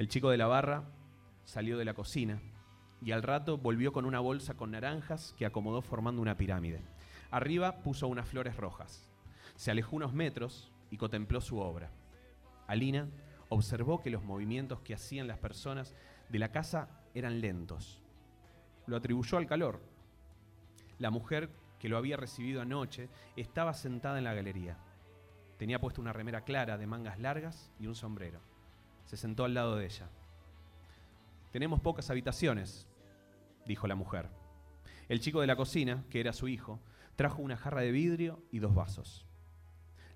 El chico de la barra salió de la cocina y al rato volvió con una bolsa con naranjas que acomodó formando una pirámide. Arriba puso unas flores rojas. Se alejó unos metros y contempló su obra. Alina observó que los movimientos que hacían las personas de la casa eran lentos. Lo atribuyó al calor. La mujer que lo había recibido anoche estaba sentada en la galería. Tenía puesto una remera clara de mangas largas y un sombrero. Se sentó al lado de ella. Tenemos pocas habitaciones, dijo la mujer. El chico de la cocina, que era su hijo, trajo una jarra de vidrio y dos vasos.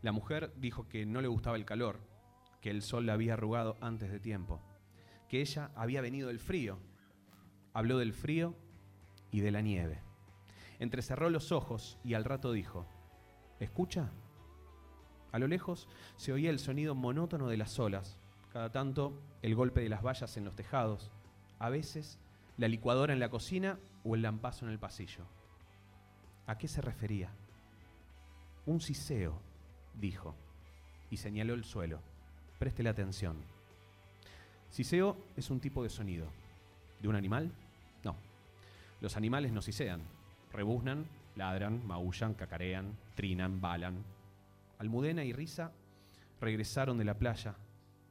La mujer dijo que no le gustaba el calor, que el sol la había arrugado antes de tiempo, que ella había venido del frío. Habló del frío y de la nieve. Entrecerró los ojos y al rato dijo, ¿escucha? A lo lejos se oía el sonido monótono de las olas, cada tanto el golpe de las vallas en los tejados, a veces la licuadora en la cocina o el lampazo en el pasillo. ¿A qué se refería? Un siseo, dijo, y señaló el suelo. Préstele atención. Siseo es un tipo de sonido. ¿De un animal? No. Los animales no sisean. Rebuznan, ladran, maullan, cacarean, trinan, balan. Almudena y Risa regresaron de la playa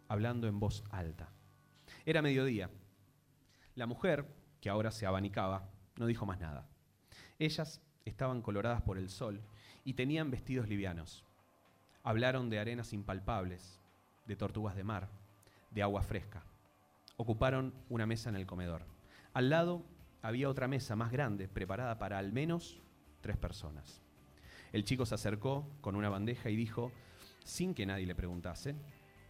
hablando en voz alta. Era mediodía. La mujer, que ahora se abanicaba, no dijo más nada. Ellas estaban coloradas por el sol y tenían vestidos livianos. Hablaron de arenas impalpables, de tortugas de mar, de agua fresca. Ocuparon una mesa en el comedor. Al lado había otra mesa más grande, preparada para al menos tres personas. El chico se acercó con una bandeja y dijo, sin que nadie le preguntase,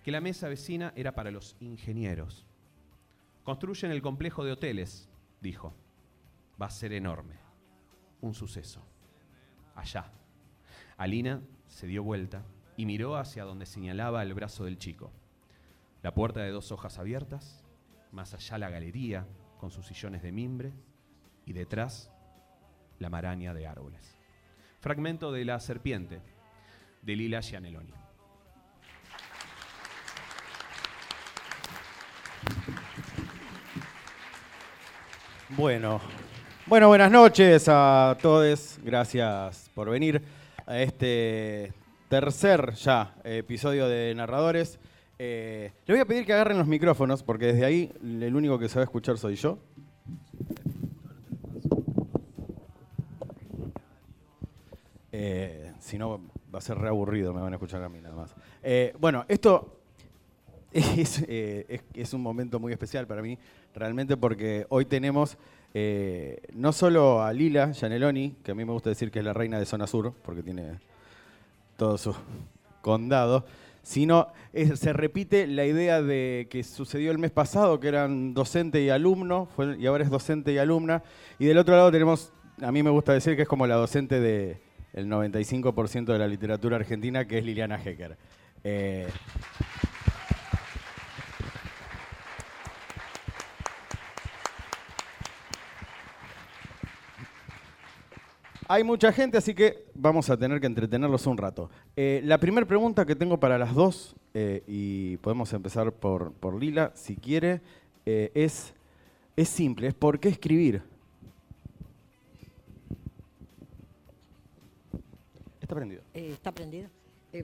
que la mesa vecina era para los ingenieros. Construyen el complejo de hoteles, dijo. Va a ser enorme. Un suceso. Allá. Alina se dio vuelta y miró hacia donde señalaba el brazo del chico. La puerta de dos hojas abiertas, más allá la galería con sus sillones de mimbre y detrás la maraña de árboles. Fragmento de La serpiente de Lila Gianelloni. Bueno, bueno, buenas noches a todos. Gracias por venir a este tercer ya episodio de Narradores. Eh, le voy a pedir que agarren los micrófonos porque desde ahí el único que se va a escuchar soy yo. Eh, si no, va a ser reaburrido, me van a escuchar a mí nada más. Eh, bueno, esto es, es, un momento muy especial para mí, realmente porque hoy tenemos no solo a Lila Gianelloni, que a mí me gusta decir que es la reina de Zona Sur, porque tiene todo su condado, sino se repite la idea de que sucedió el mes pasado, que eran docente y alumno, y ahora es docente y alumna, y del otro lado tenemos, a mí me gusta decir que es como la docente del 95% de la literatura argentina, que es Liliana Hecker. Eh, Hay mucha gente, así que vamos a tener que entretenerlos un rato. Eh, la primera pregunta que tengo para las dos, eh, y podemos empezar por, Lila, si quiere, eh, es, es simple, es ¿por qué escribir? Está prendido. está prendido.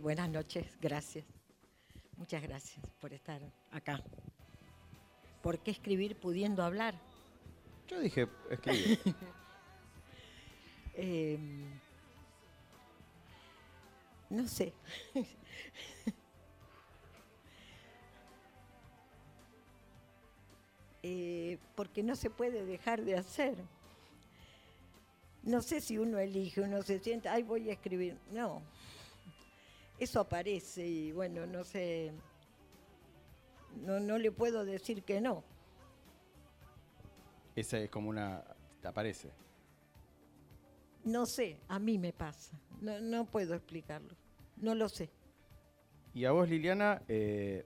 buenas noches, gracias. Muchas gracias por estar acá. ¿Por qué escribir pudiendo hablar? Yo dije escribir. Em, no sé. Eh, porque no se puede dejar de hacer. No sé si uno elige, uno se siente, ay, voy a escribir. No. Eso aparece y bueno, no sé. No, no le puedo decir que no. Esa es como una. ¿Te aparece? No sé, a mí me pasa. No, puedo explicarlo. No lo sé. Y a vos, Liliana, eh,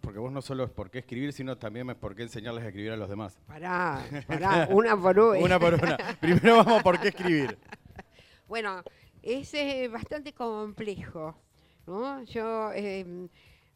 porque vos no solo es por qué escribir, sino también es por qué enseñarles a escribir a los demás. Pará, pará, una por una. una por una. Primero vamos por qué escribir. Bueno, es bastante complejo. ¿no? Yo, em,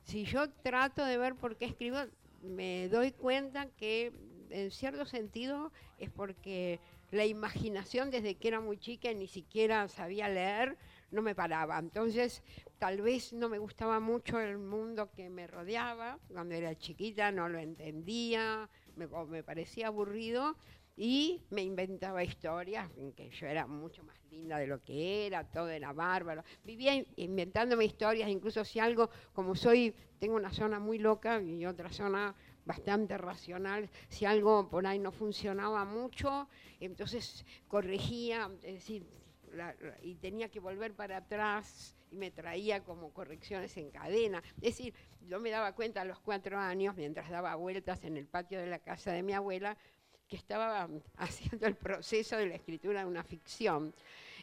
si yo trato de ver por qué escribo, me doy cuenta que en cierto sentido es porque la imaginación desde que era muy chica y ni siquiera sabía leer, no me paraba. Entonces, tal vez no me gustaba mucho el mundo que me rodeaba. Cuando era chiquita no lo entendía, me, parecía aburrido y me inventaba historias que yo era mucho más linda de lo que era, todo era bárbaro. Vivía in- inventándome historias, incluso si algo, como soy, tengo una zona muy loca y otra zona bastante racional, si algo por ahí no funcionaba mucho, entonces corregía, es decir, y tenía que volver para atrás y me traía como correcciones en cadena. Es decir, yo me daba cuenta a los cuatro años, mientras daba vueltas en el patio de la casa de mi abuela, que estaba haciendo el proceso de la escritura de una ficción.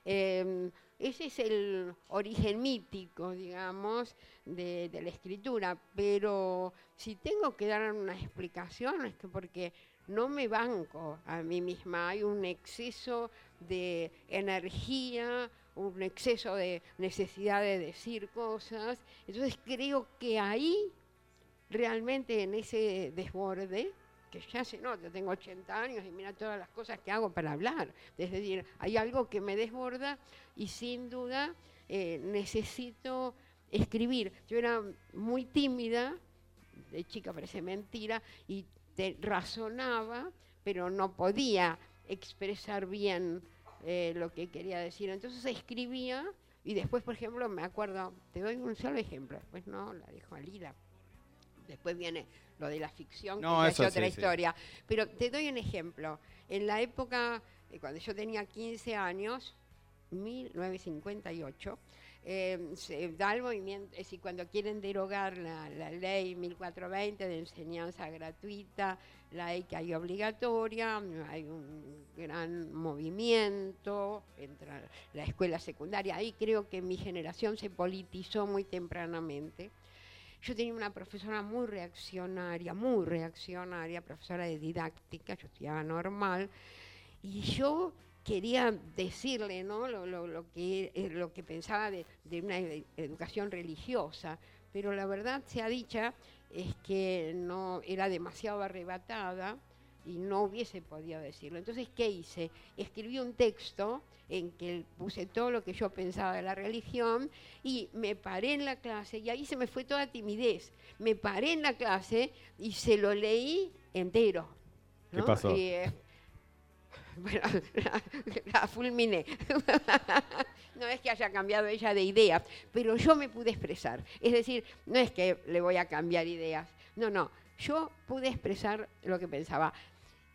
Eh, ese es el origen mítico, digamos, de, la escritura, pero si tengo que dar una explicación es que porque no me banco a mí misma, hay un exceso de energía, un exceso de necesidad de decir cosas, entonces creo que ahí realmente en ese desborde, que ya se nota, tengo 80 años y mira todas las cosas que hago para hablar. Es decir, hay algo que me desborda y sin duda eh, necesito escribir. Yo era muy tímida, de chica parece mentira, y te- razonaba, pero no podía expresar bien eh, lo que quería decir. Entonces escribía y después, por ejemplo, me acuerdo, te doy un solo ejemplo, después no, la dejo al hilo. Después viene lo de la ficción, No, que es otra sí, sí. historia. Pero te doy un ejemplo. En la época, eh, cuando yo tenía 15 años, 1958, eh, se da el movimiento, decir, cuando quieren derogar la, la ley 1420 de enseñanza gratuita, la que hay obligatoria, hay un gran movimiento entre la escuela secundaria. Ahí creo que mi generación se politizó muy tempranamente. Yo tenía una profesora muy reaccionaria, muy reaccionaria, profesora de didáctica, yo estudiaba normal, y yo quería decirle ¿no? lo, lo- lo que, eh, lo que pensaba de, de una educación religiosa, pero la verdad sea dicha es que no era demasiado arrebatada y no hubiese podido decirlo. Entonces, ¿qué hice? Escribí un texto en que puse todo lo que yo pensaba de la religión y me paré en la clase y ahí se me fue toda timidez. Me paré en la clase y se lo leí entero. ¿Qué pasó? Y, eh, la, fulminé. no es que haya cambiado ella de idea, pero yo me pude expresar. Es decir, no es que le voy a cambiar ideas. No, no. Yo pude expresar lo que pensaba.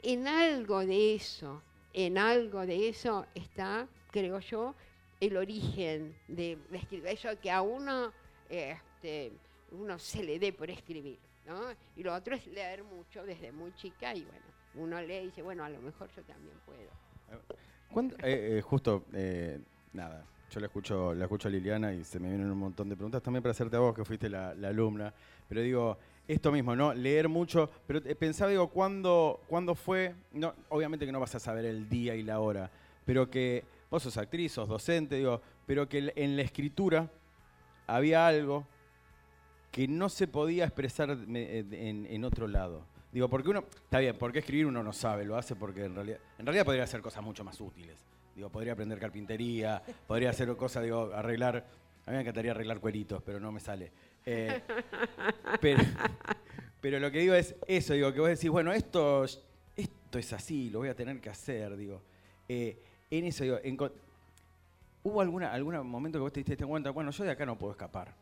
En algo de eso, en algo de eso está, creo yo, el origen de la escritura. Eso que a uno, este, uno se le dé por escribir. ¿no? Y lo otro es leer mucho desde muy chica y bueno, uno lee y dice, bueno, a lo mejor yo también puedo. ¿Cuándo- eh, eh, justo, eh, nada, yo la escucho, la escucho a Liliana y se me vienen un montón de preguntas también para hacerte a vos, que fuiste la, alumna. Pero digo, esto mismo, ¿no? Leer mucho, pero pensaba, digo, ¿cuándo, ¿cuándo fue? No, obviamente que no vas a saber el día y la hora, pero que vos sos actriz, sos docente, digo, pero que en la escritura había algo que no se podía expresar en, en otro lado. Digo, porque uno, está bien, porque escribir uno no sabe, lo hace porque en realidad, en realidad podría hacer cosas mucho más útiles. Digo, podría aprender carpintería, podría hacer cosas, digo, arreglar, a mí me encantaría arreglar cueritos, pero no me sale. Eh, pero, pero lo que digo es eso, digo, que vos decís, bueno, esto, esto es así, lo voy a tener que hacer, digo. Eh, en eso, digo, ¿hubo alguna, algún momento que vos te diste cuenta, bueno, yo de acá no puedo escapar?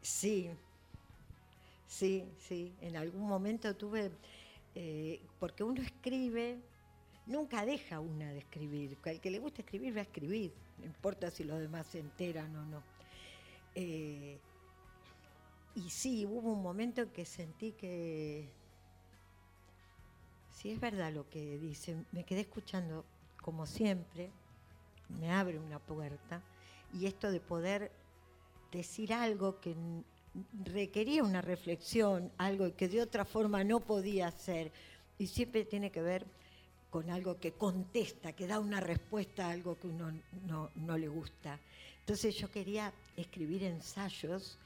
Sí, sí, sí. En algún momento tuve, eh, porque uno escribe, nunca deja una de escribir. Al que le gusta escribir va a escribir, no importa si los demás se enteran o no. Eh, y sí, hubo un momento en que sentí que, si es verdad lo que dicen, me quedé escuchando como siempre, me abre una puerta, y esto de poder decir algo que requería una reflexión, algo que de otra forma no podía hacer, y siempre tiene que ver con algo que contesta, que da una respuesta a algo que uno no, no le gusta. Entonces yo quería escribir ensayos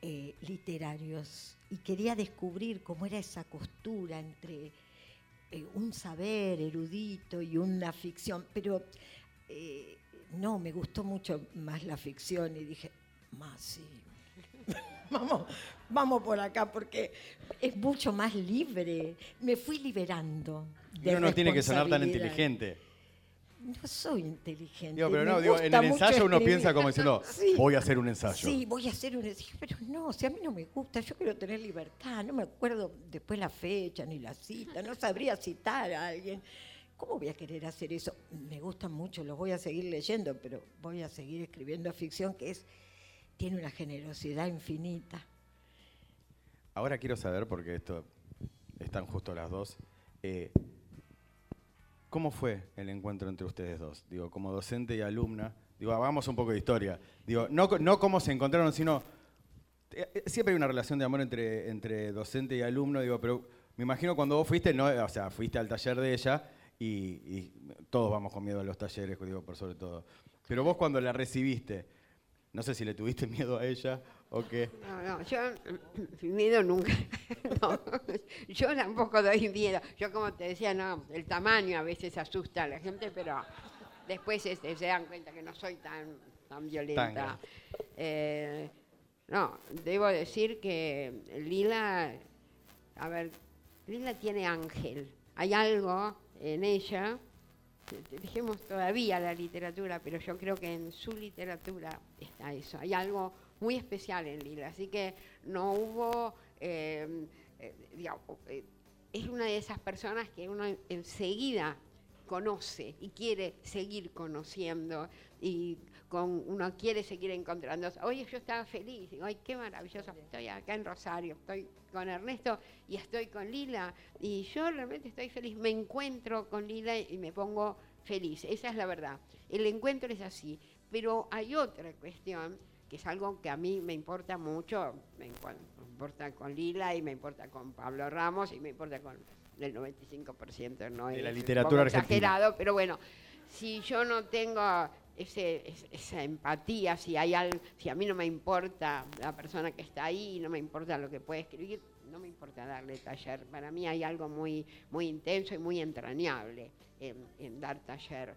eh, literarios y quería descubrir cómo era esa costura entre eh, un saber erudito y una ficción, pero eh, no, me gustó mucho más la ficción y dije, más sí. vamos, vamos por acá porque es mucho más libre. Me fui liberando. De Uno no tiene que sonar tan inteligente. No soy inteligente. Digo, pero me no, digo, en el ensayo uno piensa como diciendo, Sí. voy a hacer un ensayo. Sí, voy a hacer un ensayo, pero no, si a mí no me gusta, yo quiero tener libertad, no me acuerdo después la fecha ni la cita, no sabría citar a alguien. ¿Cómo voy a querer hacer eso? Me gustan mucho, los voy a seguir leyendo, pero voy a seguir escribiendo ficción que es tiene una generosidad infinita. Ahora quiero saber, porque esto están justo las dos, eh, ¿cómo fue el encuentro entre ustedes dos? Digo, como docente y alumna, digo, hagamos un poco de historia. Digo, no, no cómo se encontraron, sino eh, eh, siempre hay una relación de amor entre, entre docente y alumno, digo, pero me imagino cuando vos fuiste, no, o sea, fuiste al taller de ella y, y todos vamos con miedo a los talleres, digo, por sobre todo. Pero vos cuando la recibiste, no sé si le tuviste miedo a ella o qué. No, no, yo miedo nunca. No, yo tampoco doy miedo. Yo como te decía, no, el tamaño a veces asusta a la gente, pero después este, se dan cuenta que no soy tan, tan violenta. Eh, no, debo decir que Lila, a ver, Lila tiene ángel. Hay algo en ella, dejemos todavía la literatura, pero yo creo que en su literatura está eso. Hay algo muy especial en Lila, así que no hubo, eh, eh, eh, es una de esas personas que uno enseguida conoce y quiere seguir conociendo y con uno quiere seguir encontrando. Oye, yo estaba feliz, digo, ay, qué maravilloso, estoy acá en Rosario, estoy con Ernesto y estoy con Lila y yo realmente estoy feliz, me encuentro con Lila y me pongo feliz, esa es la verdad. El encuentro es así, pero hay otra cuestión que es algo que a mí me importa mucho, me importa con Lila y me importa con Pablo Ramos y me importa con el 95%, no De es la un literatura poco argentina. exagerado, pero bueno, si yo no tengo esa empatía, si hay algo, si a mí no me importa la persona que está ahí, no me importa lo que puede escribir, no me importa darle taller. Para mí hay algo muy, muy intenso y muy entrañable en, en dar taller.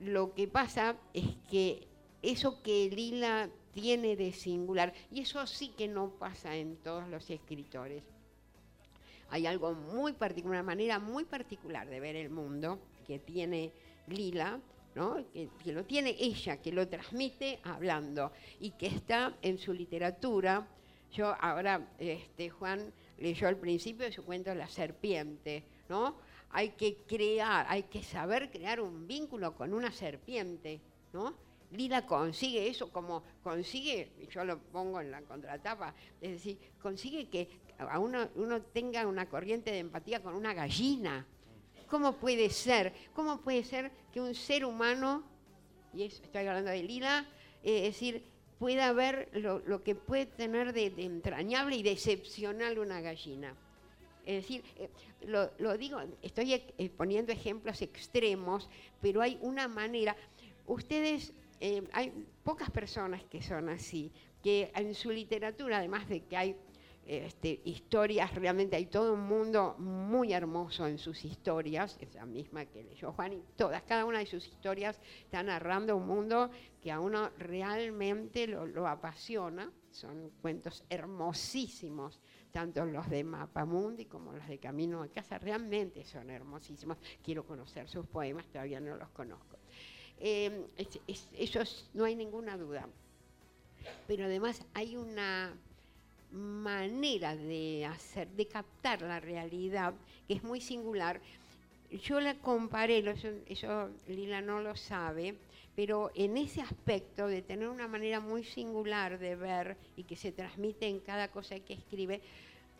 Lo que pasa es que eso que Lila tiene de singular, y eso sí que no pasa en todos los escritores, hay algo muy particular, una manera muy particular de ver el mundo que tiene Lila, ¿no? que, lo tiene ella, que lo transmite hablando y que está en su literatura. Yo ahora, este, Juan leyó al principio de su cuento La serpiente, ¿no? Hay que crear, hay que saber crear un vínculo con una serpiente, ¿no? Lila consigue eso como consigue, yo lo pongo en la contratapa, es decir, consigue que a uno tenga una corriente de empatía con una gallina. ¿Cómo puede ser? ¿Cómo puede ser que un ser humano, y eso, estoy hablando de Lila, eh, es decir, pueda ver lo, que puede tener de, entrañable y de una gallina? Es decir, eh, lo, digo, estoy eh, poniendo ejemplos extremos, pero hay una manera. Ustedes, hay pocas personas que son así, que en su literatura, además de que hay este, historias, realmente hay todo un mundo muy hermoso en sus historias, esa misma que leyó Juan, y todas, cada una de sus historias está narrando un mundo que a uno realmente lo, apasiona, son cuentos hermosísimos, tanto los de Mapamundi como los de Camino a Casa, realmente son hermosísimos. Quiero conocer sus poemas, todavía no los conozco. Eh, no hay ninguna duda. Pero además hay una manera de hacer, de captar la realidad que es muy singular. Yo la comparé, lo- eso, eso Lila no lo sabe, pero en ese aspecto de tener una manera muy singular de ver y que se transmite en cada cosa que escribe,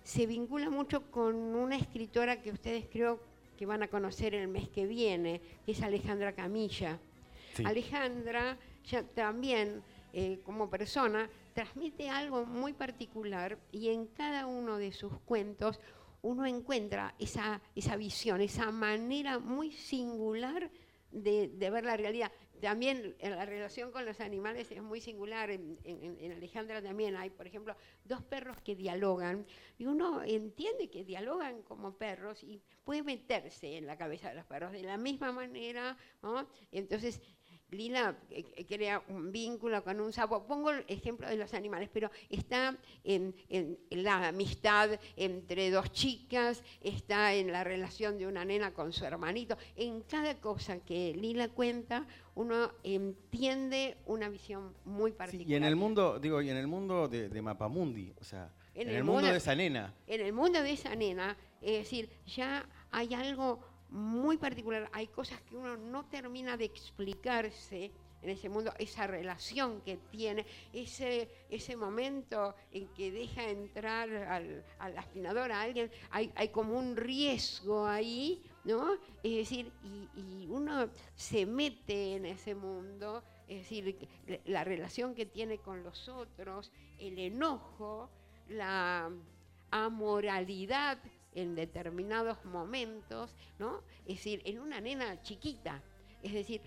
se vincula mucho con una escritora que ustedes creo que van a conocer el mes que viene, que es Alejandra Camilla. Sí. Alejandra ya también eh, como persona transmite algo muy particular y en cada uno de sus cuentos uno encuentra esa, esa visión, esa manera muy singular de, ver la realidad. también en la relación con los animales es muy singular. En, Alejandra también hay, por ejemplo, dos perros que dialogan y uno entiende que dialogan como perros y puede meterse en la cabeza de los perros de la misma manera. Entonces, Lila eh, crea un vínculo con un sapo. Pongo el ejemplo de los animales, pero está en, la amistad entre dos chicas, está en la relación de una nena con su hermanito. En cada cosa que Lila cuenta, uno entiende una visión muy particular. y en el mundo, digo, y en el mundo de, Mapamundi, o sea, en, el, mundo, mundo de esa nena. En el mundo de esa nena, es decir, ya hay algo muy particular. Hay cosas que uno no termina de explicarse en ese mundo, esa relación que tiene, ese, ese momento en que deja entrar al, al aspirador a alguien, hay, hay, como un riesgo ahí, ¿no? Es decir, y, y, uno se mete en ese mundo, es decir, la relación que tiene con los otros, el enojo, la amoralidad en determinados momentos, ¿no? Es decir, en una nena chiquita. Es decir,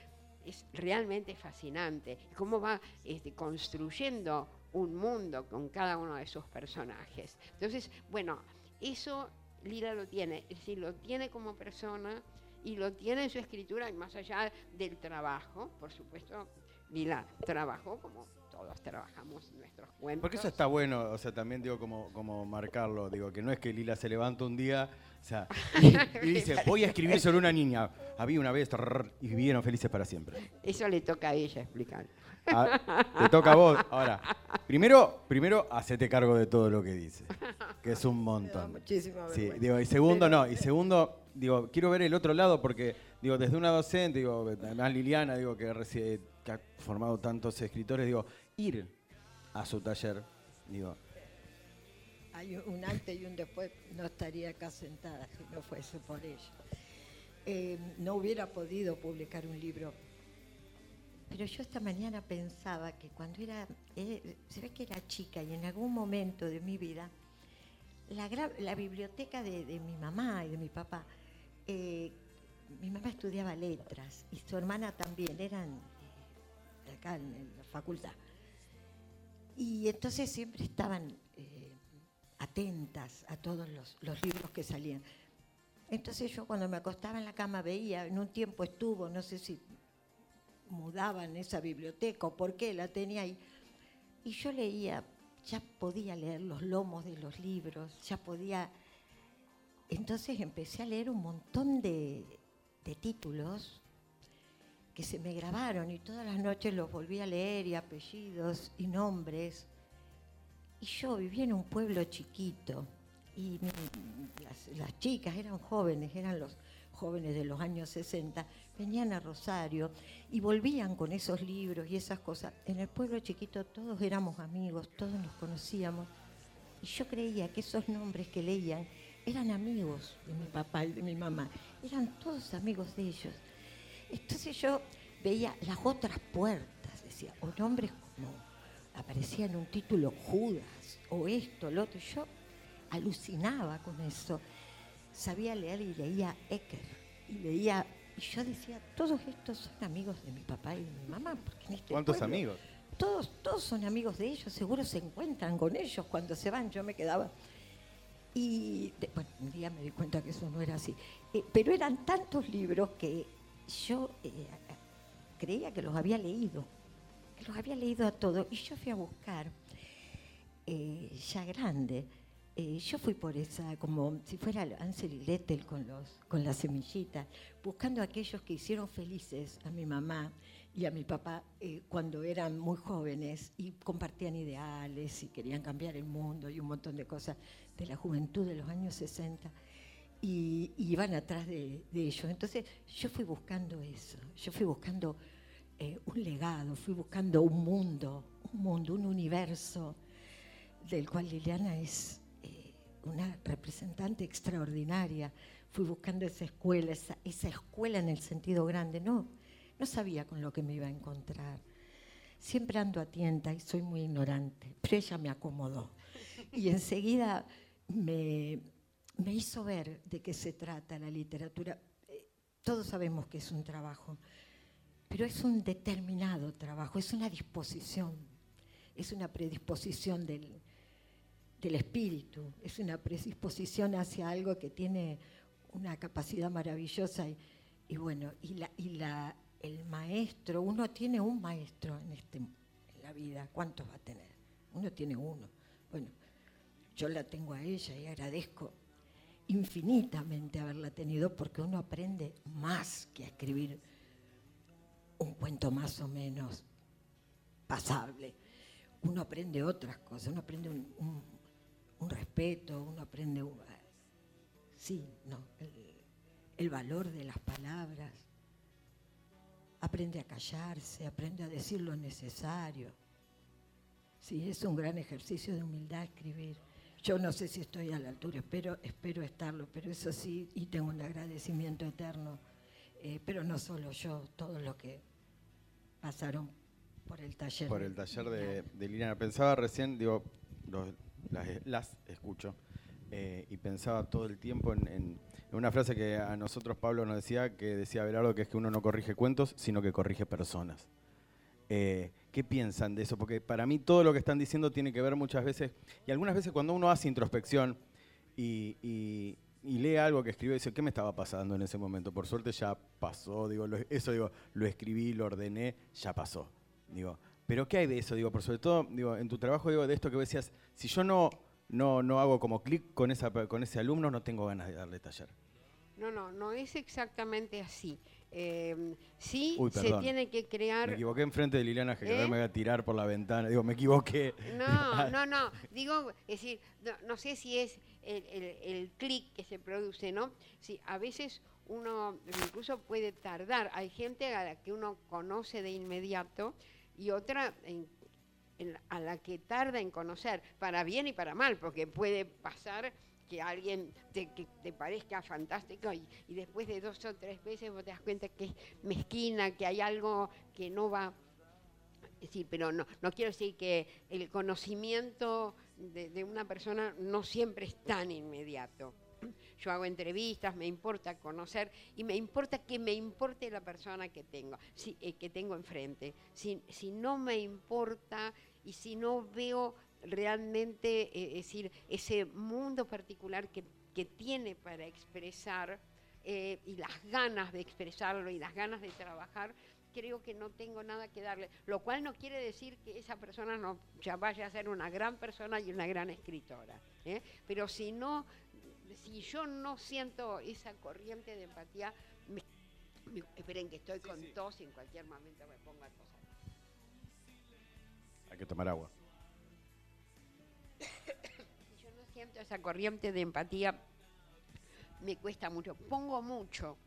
es realmente fascinante cómo va este, construyendo un mundo con cada uno de sus personajes. Entonces, bueno, eso Lila lo tiene, es decir, lo tiene como persona y lo tiene en su escritura más allá del trabajo, por supuesto, Lila trabajó como todos trabajamos nuestros cuentos. Porque eso está bueno, o sea, también digo como, como marcarlo, digo, que no es que Lila se levanta un día, o sea, y, dice, voy a escribir sobre una niña. Había una vez y vivieron felices para siempre. Eso le toca a ella explicar. Ah, te toca a vos. Ahora, primero, primero, hacete cargo de todo lo que dice, que es un montón. Muchísimo sí, digo, y segundo, no, y segundo, digo, quiero ver el otro lado porque, digo, desde una docente, digo, además Liliana, digo, que, que ha formado tantos escritores, digo, ir a su taller. Digo. Hay un antes y un después, no estaría acá sentada si no fuese por ello. Eh, no hubiera podido publicar un libro. Pero yo esta mañana pensaba que cuando era, eh, se ve que era chica y en algún momento de mi vida, la, biblioteca de, mi mamá y de mi papá, eh, mi mamá estudiaba letras y su hermana también, eran acá en la facultad. Y entonces siempre estaban eh, atentas a todos los, libros que salían. Entonces yo cuando me acostaba en la cama veía, en un tiempo estuvo, no sé si mudaban esa biblioteca o por qué la tenía ahí. Y yo leía, ya podía leer los lomos de los libros, ya podía... Entonces empecé a leer un montón de, de títulos que se me grabaron y todas las noches los volví a leer y apellidos y nombres. Y yo vivía en un pueblo chiquito y las, chicas eran jóvenes, eran los jóvenes de los años 60, venían a Rosario y volvían con esos libros y esas cosas. En el pueblo chiquito todos éramos amigos, todos nos conocíamos. Y yo creía que esos nombres que leían eran amigos de mi papá y de mi mamá, eran todos amigos de ellos. Entonces yo veía las otras puertas, decía, o nombres como aparecía en un título Judas, o esto, lo otro. Yo alucinaba con eso. Sabía leer y leía Ecker, y leía, y yo decía, todos estos son amigos de mi papá y de mi mamá. Porque este ¿Cuántos amigos? Todos, todos son amigos de ellos, seguro se encuentran con ellos cuando se van. Yo me quedaba. Y bueno, un día me di cuenta que eso no era así. Eh, pero eran tantos libros que yo eh, creía que los había leído, que los había leído a todos, y yo fui a buscar, eh, ya grande, eh, yo fui por esa, como si fuera Ansel y Lettel con, los, con las semillitas, buscando a aquellos que hicieron felices a mi mamá y a mi papá cuando eran muy jóvenes y compartían ideales y querían cambiar el mundo y un montón de cosas de la juventud de los años 60 y, iban atrás de, ellos. Entonces yo fui buscando eso, yo fui buscando eh, un legado, fui buscando un mundo, un mundo, un universo del cual Liliana es eh, una representante extraordinaria. Fui buscando esa escuela, esa, esa escuela en el sentido grande. No, no sabía con lo que me iba a encontrar. Siempre ando atienta y soy muy ignorante, pero ella me acomodó. Y enseguida me, me hizo ver de qué se trata la literatura. Eh, todos sabemos que es un trabajo, pero es un determinado trabajo, es una disposición, es una predisposición del, del espíritu, es una predisposición hacia algo que tiene una capacidad maravillosa y, y bueno, y, la, y la, el maestro, uno tiene un maestro en, este, en la vida, ¿cuántos va a tener? Uno tiene uno. Bueno, yo la tengo a ella y agradezco infinitamente haberla tenido porque uno aprende más que a escribir un cuento más o menos pasable. Uno aprende otras cosas, uno aprende un, respeto, uno aprende, sí, no, el, el valor de las palabras, aprende a callarse, aprende a decir lo necesario. Sí, es un gran ejercicio de humildad escribir. Yo no sé si estoy a la altura, espero, espero estarlo, pero eso sí, y tengo un agradecimiento eterno. Eh, pero no solo yo, todos los que pasaron por el taller. Por el taller de, de Liliana. Pensaba recién, digo, los- las, las escucho, eh, y pensaba todo el tiempo en, en- en una frase que a nosotros Pablo nos decía, que decía Belardo, que es que uno no corrige cuentos, sino que corrige personas. Eh, ¿Qué piensan de eso? Porque para mí todo lo que están diciendo tiene que ver muchas veces, y algunas veces cuando uno hace introspección y, y- y lee algo que escribió, dice, ¿qué me estaba pasando en ese momento? Por suerte ya pasó, digo, eso digo, lo escribí, lo ordené, ya pasó. Digo, pero ¿qué hay de eso? Digo, por sobre todo, digo, en tu trabajo digo de esto que decías, si yo no, no, no hago como clic con, con ese alumno, no tengo ganas de darle taller. No, no, no es exactamente así. Eh, sí Uy, se tiene que crear... Me equivoqué enfrente de Liliana, que ¿Eh? me voy a tirar por la ventana. Digo, me equivoqué. No, no, no. Digo, es decir, no, no sé si es el, el- el clic que se produce, ¿no? Sí, a veces uno incluso puede tardar. Hay gente a la que uno conoce de inmediato y otra en- en- a la que tarda en conocer, para bien y para mal, porque puede pasar que alguien te, que te parezca fantástico y, después de dos o tres veces vos te das cuenta que es mezquina, que hay algo que no va decir, pero no, no quiero decir que el conocimiento de, una persona no siempre es tan inmediato. Yo hago entrevistas, me importa conocer y me importa que me importe la persona que tengo, eh, que tengo enfrente. Si, si no me importa y si no veo realmente, eh, es decir, ese mundo particular que, que tiene para expresar eh, y las ganas de expresarlo y las ganas de trabajar, creo que no tengo nada que darle. Lo cual no quiere decir que esa persona no ya vaya a ser una gran persona y una gran escritora. ¿eh? Pero si no, si yo no siento esa corriente de empatía, me- me- esperen que estoy con tos y en cualquier momento me pongo a tosar. Hay que tomar agua. Esa corriente de empatía, me cuesta mucho. Pongo mucho,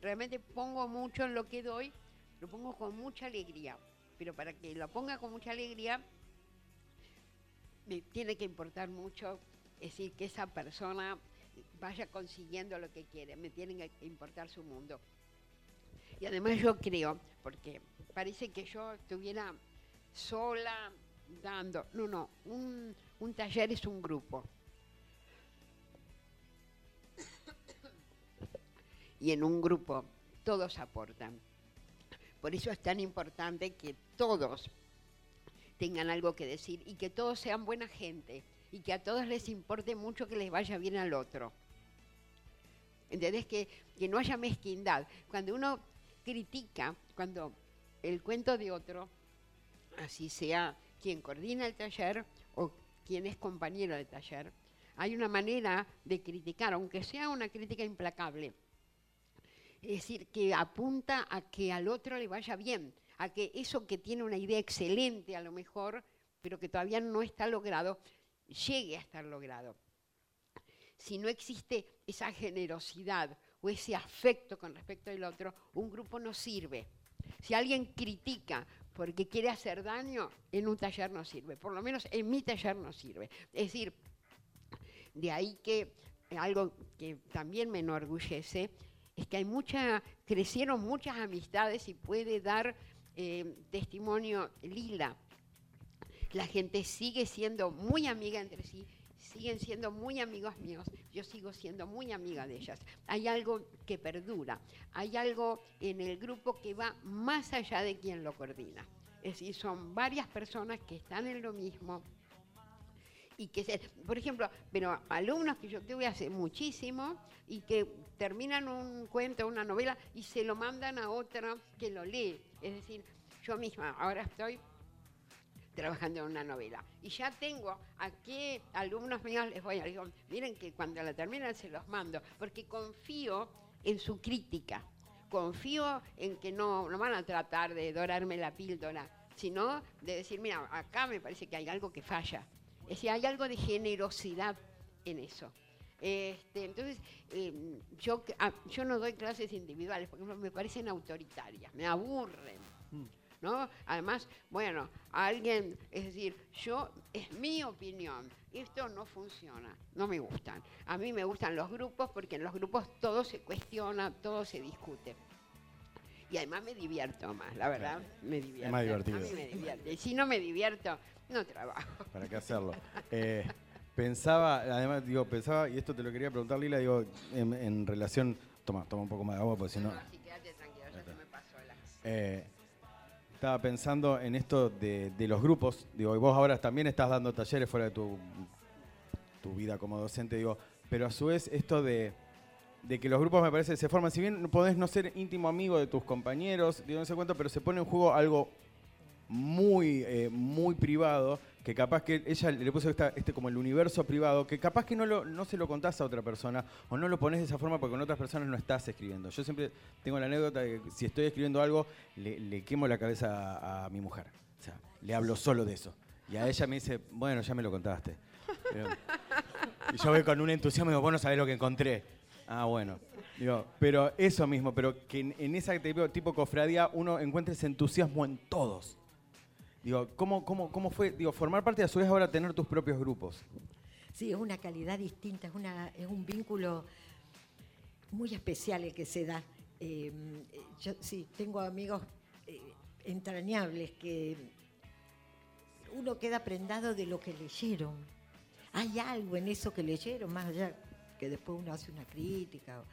realmente pongo mucho en lo que doy, lo pongo con mucha alegría. Pero para que lo ponga con mucha alegría, me tiene que importar mucho, decir, que esa persona vaya consiguiendo lo que quiere, me tiene que importar su mundo. Y además yo creo, porque parece que yo estuviera sola dando, no, no, un, un taller es un grupo. Y en un grupo todos aportan. Por eso es tan importante que todos tengan algo que decir y que todos sean buena gente y que a todos les importe mucho que les vaya bien al otro. ¿Entendés? Que, que no haya mezquindad. Cuando uno critica, cuando el cuento de otro, así sea quien coordina el taller o quien es compañero del taller, hay una manera de criticar, aunque sea una crítica implacable. Es decir, que apunta a que al otro le vaya bien, a que eso que tiene una idea excelente a lo mejor, pero que todavía no está logrado, llegue a estar logrado. Si no existe esa generosidad o ese afecto con respecto al otro, un grupo no sirve. Si alguien critica porque quiere hacer daño, en un taller no sirve. Por lo menos en mi taller no sirve. Es decir, de ahí que algo que también me enorgullece es que hay mucha, crecieron muchas amistades y puede dar eh, testimonio Lila. La gente sigue siendo muy amiga entre sí, siguen siendo muy amigos míos, yo sigo siendo muy amiga de ellas. Hay algo que perdura, hay algo en el grupo que va más allá de quien lo coordina. Es decir, son varias personas que están en lo mismo, y que por ejemplo, pero alumnos que yo tuve hace muchísimo y que terminan un cuento, una novela y se lo mandan a otra que lo lee. Es decir, yo misma ahora estoy trabajando en una novela. Y ya tengo a qué alumnos míos les voy a decir, miren que cuando la terminan se los mando, porque confío en su crítica, confío en que no, no van a tratar de dorarme la píldora, sino de decir, mira, acá me parece que hay algo que falla es decir, hay algo de generosidad en eso. Este, entonces, em, yo, ah, yo no doy clases individuales, porque me parecen autoritarias, me aburren. Mm. ¿No? Además, bueno, alguien, es decir, yo, es mi opinión, esto no funciona, no me gustan. A mí me gustan los grupos porque en los grupos todo se cuestiona, todo se discute. Y además me divierto más, la verdad, me divierto. Es más divertido. A mí me divierte. Y si no me divierto, no trabajo. ¿Para qué hacerlo? Eh, pensaba, además, digo, pensaba, y esto te lo quería preguntar, Lila, digo, en, relación. Toma, toma un poco más de agua, porque si no. No, sí, quédate tranquilo, ya se me pasó la. Eh, estaba pensando en esto de, los grupos, digo, y vos ahora también estás dando talleres fuera de tu, tu vida como docente, digo, pero a su vez esto de, de que los grupos me parece se forman, si bien podés no ser íntimo amigo de tus compañeros, digo, no sé cuánto, pero se pone en juego algo muy, eh, muy privado, que capaz que ella le puso este como el universo privado, que capaz que no, lo, no se lo contás a otra persona o no lo pones de esa forma porque con otras personas no estás escribiendo. Yo siempre tengo la anécdota de que si estoy escribiendo algo, le, quemo la cabeza a, mi mujer. O sea, le hablo solo de eso. Y a ella me dice, bueno, ya me lo contaste. y yo voy con un entusiasmo y digo, vos no sabés lo que encontré. Ah, bueno. Pero eso mismo, pero que en, en esa tipo, tipo cofradía uno encuentre ese entusiasmo en todos. Digo, ¿cómo, cómo, cómo fue digo, formar parte de a su vez ahora tener tus propios grupos? Sí, es una calidad distinta, es, una, es un vínculo muy especial el que se da. Eh, yo sí, tengo amigos eh, entrañables que uno queda prendado de lo que leyeron. Hay algo en eso que leyeron, más allá que después uno hace una crítica,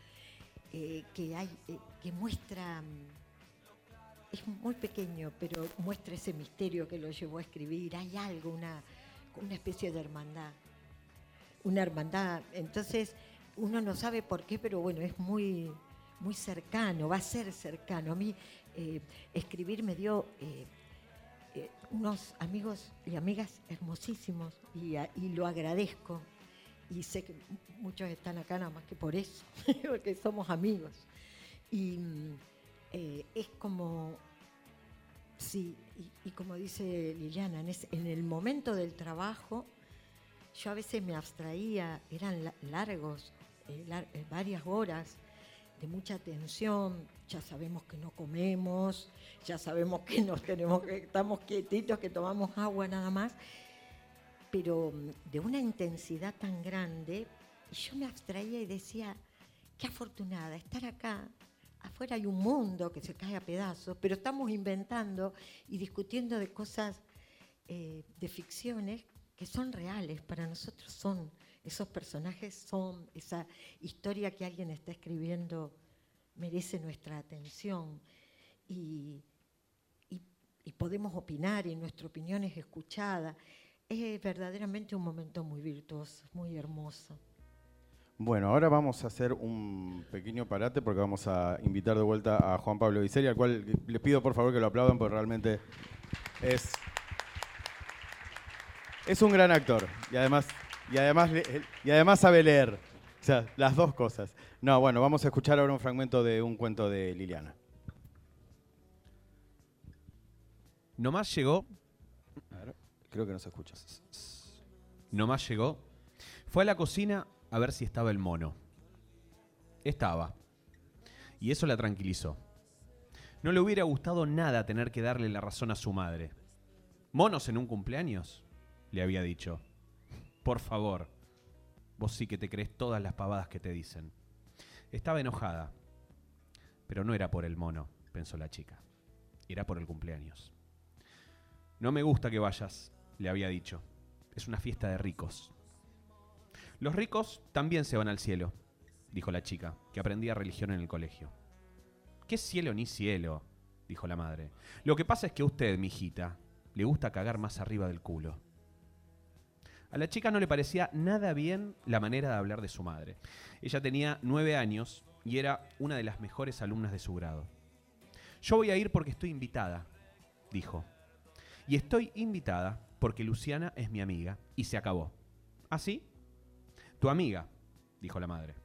eh, que, muestra es muy pequeño, pero muestra ese misterio que lo llevó a escribir. Hay algo, una, una especie de hermandad. Una hermandad. Entonces, uno no sabe por qué, pero bueno, es muy, muy cercano, va a ser cercano. A mí eh, escribir me dio eh, eh, unos amigos y amigas hermosísimos y, y, lo agradezco. Y sé que muchos están acá nada más que por eso, porque somos amigos. Y es como Sí, y, como dice Liliana, en, el momento del trabajo yo a veces me abstraía, eran largos, eh, eh, varias horas de mucha tensión, ya sabemos que no comemos, ya sabemos que nos tenemos que estamos quietitos, que tomamos agua nada más, pero mm, de una intensidad tan grande, yo me abstraía y decía, qué afortunada estar acá, afuera hay un mundo que se cae a pedazos, pero estamos inventando y discutiendo de cosas, eh, de ficciones que son reales, para nosotros son, esos personajes son, esa historia que alguien está escribiendo merece nuestra atención y, y podemos opinar y nuestra opinión es escuchada. Es verdaderamente un momento muy virtuoso, muy hermoso. Bueno, ahora vamos a hacer un pequeño parate porque vamos a invitar de vuelta a Juan Pablo Viceri, al cual les pido por favor que lo aplaudan porque realmente es, es un gran actor y además, y, además, y además sabe leer. O sea, las dos cosas. No, bueno, vamos a escuchar ahora un fragmento de un cuento de Liliana. Nomás llegó. creo que no se escucha. Nomás llegó. Fue a la cocina a ver si estaba el mono. Estaba. Y eso la tranquilizó. No le hubiera gustado nada tener que darle la razón a su madre. ¿Monos en un cumpleaños? le había dicho. Por favor, vos sí que te crees todas las pavadas que te dicen. Estaba enojada. Pero no era por el mono, pensó la chica. Era por el cumpleaños. No me gusta que vayas, le había dicho. Es una fiesta de ricos. Los ricos también se van al cielo, dijo la chica, que aprendía religión en el colegio. ¿Qué cielo ni cielo? dijo la madre. Lo que pasa es que a usted, mi hijita, le gusta cagar más arriba del culo. A la chica no le parecía nada bien la manera de hablar de su madre. Ella tenía nueve años y era una de las mejores alumnas de su grado. Yo voy a ir porque estoy invitada, dijo. Y estoy invitada porque Luciana es mi amiga y se acabó. ¿Así? Tu amiga, dijo la madre.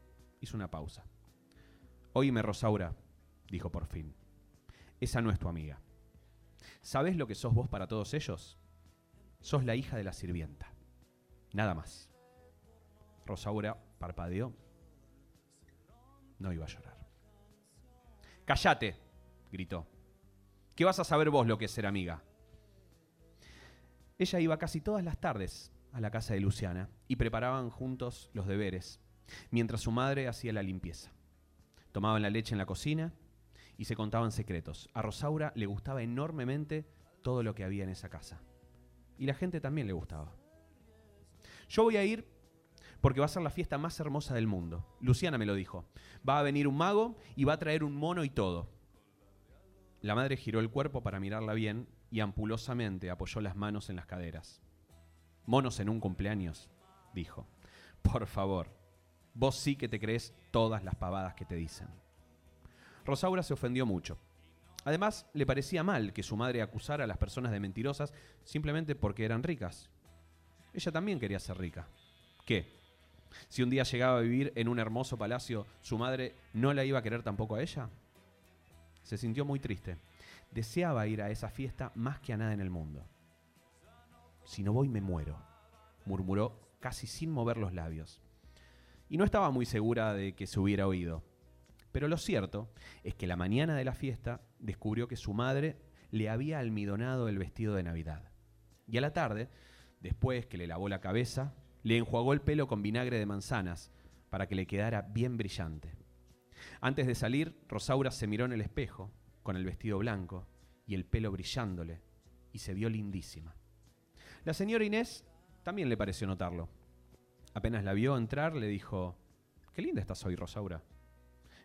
Hizo una pausa. Oíme, Rosaura, dijo por fin. Esa no es tu amiga. ¿Sabes lo que sos vos para todos ellos? Sos la hija de la sirvienta. Nada más. Rosaura parpadeó. No iba a llorar. ¡Cállate! gritó. ¿Qué vas a saber vos lo que es ser amiga? Ella iba casi todas las tardes a la casa de Luciana y preparaban juntos los deberes, mientras su madre hacía la limpieza. Tomaban la leche en la cocina y se contaban secretos. A Rosaura le gustaba enormemente todo lo que había en esa casa. Y la gente también le gustaba. Yo voy a ir porque va a ser la fiesta más hermosa del mundo. Luciana me lo dijo. Va a venir un mago y va a traer un mono y todo. La madre giró el cuerpo para mirarla bien y ampulosamente apoyó las manos en las caderas. Monos en un cumpleaños, dijo. Por favor, vos sí que te crees todas las pavadas que te dicen. Rosaura se ofendió mucho. Además, le parecía mal que su madre acusara a las personas de mentirosas simplemente porque eran ricas. Ella también quería ser rica. ¿Qué? Si un día llegaba a vivir en un hermoso palacio, ¿su madre no la iba a querer tampoco a ella? Se sintió muy triste. Deseaba ir a esa fiesta más que a nada en el mundo. Si no voy me muero, murmuró casi sin mover los labios. Y no estaba muy segura de que se hubiera oído. Pero lo cierto es que la mañana de la fiesta descubrió que su madre le había almidonado el vestido de Navidad. Y a la tarde, después que le lavó la cabeza, le enjuagó el pelo con vinagre de manzanas para que le quedara bien brillante. Antes de salir, Rosaura se miró en el espejo, con el vestido blanco y el pelo brillándole, y se vio lindísima. La señora Inés también le pareció notarlo. Apenas la vio entrar, le dijo, Qué linda estás hoy, Rosaura.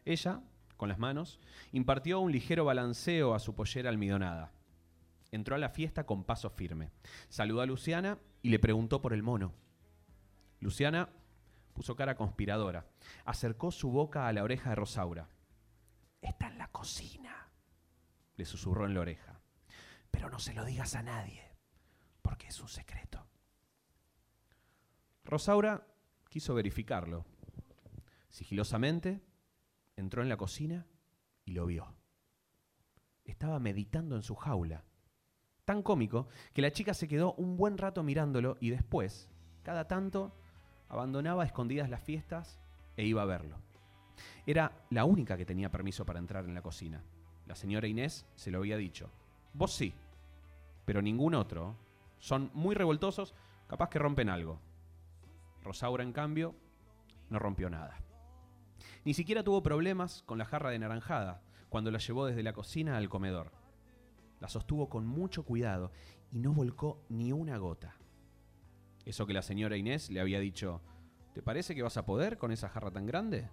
Ella, con las manos, impartió un ligero balanceo a su pollera almidonada. Entró a la fiesta con paso firme. Saludó a Luciana y le preguntó por el mono. Luciana puso cara conspiradora. Acercó su boca a la oreja de Rosaura. Está en la cocina, le susurró en la oreja. Pero no se lo digas a nadie porque es un secreto. Rosaura quiso verificarlo. Sigilosamente entró en la cocina y lo vio. Estaba meditando en su jaula. Tan cómico que la chica se quedó un buen rato mirándolo y después, cada tanto, abandonaba a escondidas las fiestas e iba a verlo. Era la única que tenía permiso para entrar en la cocina. La señora Inés se lo había dicho. Vos sí, pero ningún otro son muy revoltosos, capaz que rompen algo. Rosaura, en cambio, no rompió nada. Ni siquiera tuvo problemas con la jarra de naranjada cuando la llevó desde la cocina al comedor. La sostuvo con mucho cuidado y no volcó ni una gota. Eso que la señora Inés le había dicho, ¿te parece que vas a poder con esa jarra tan grande?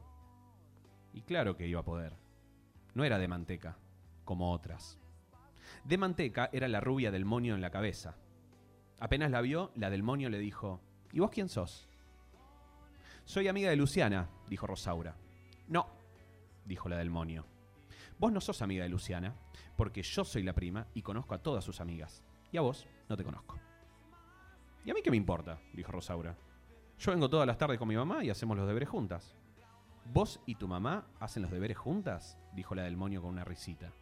Y claro que iba a poder. No era de manteca, como otras. De manteca era la rubia del monio en la cabeza, Apenas la vio, la del le dijo, ¿y vos quién sos? Soy amiga de Luciana, dijo Rosaura. No, dijo la del. Vos no sos amiga de Luciana, porque yo soy la prima y conozco a todas sus amigas. Y a vos no te conozco. ¿Y a mí qué me importa? dijo Rosaura. Yo vengo todas las tardes con mi mamá y hacemos los deberes juntas. ¿Vos y tu mamá hacen los deberes juntas? dijo la del con una risita.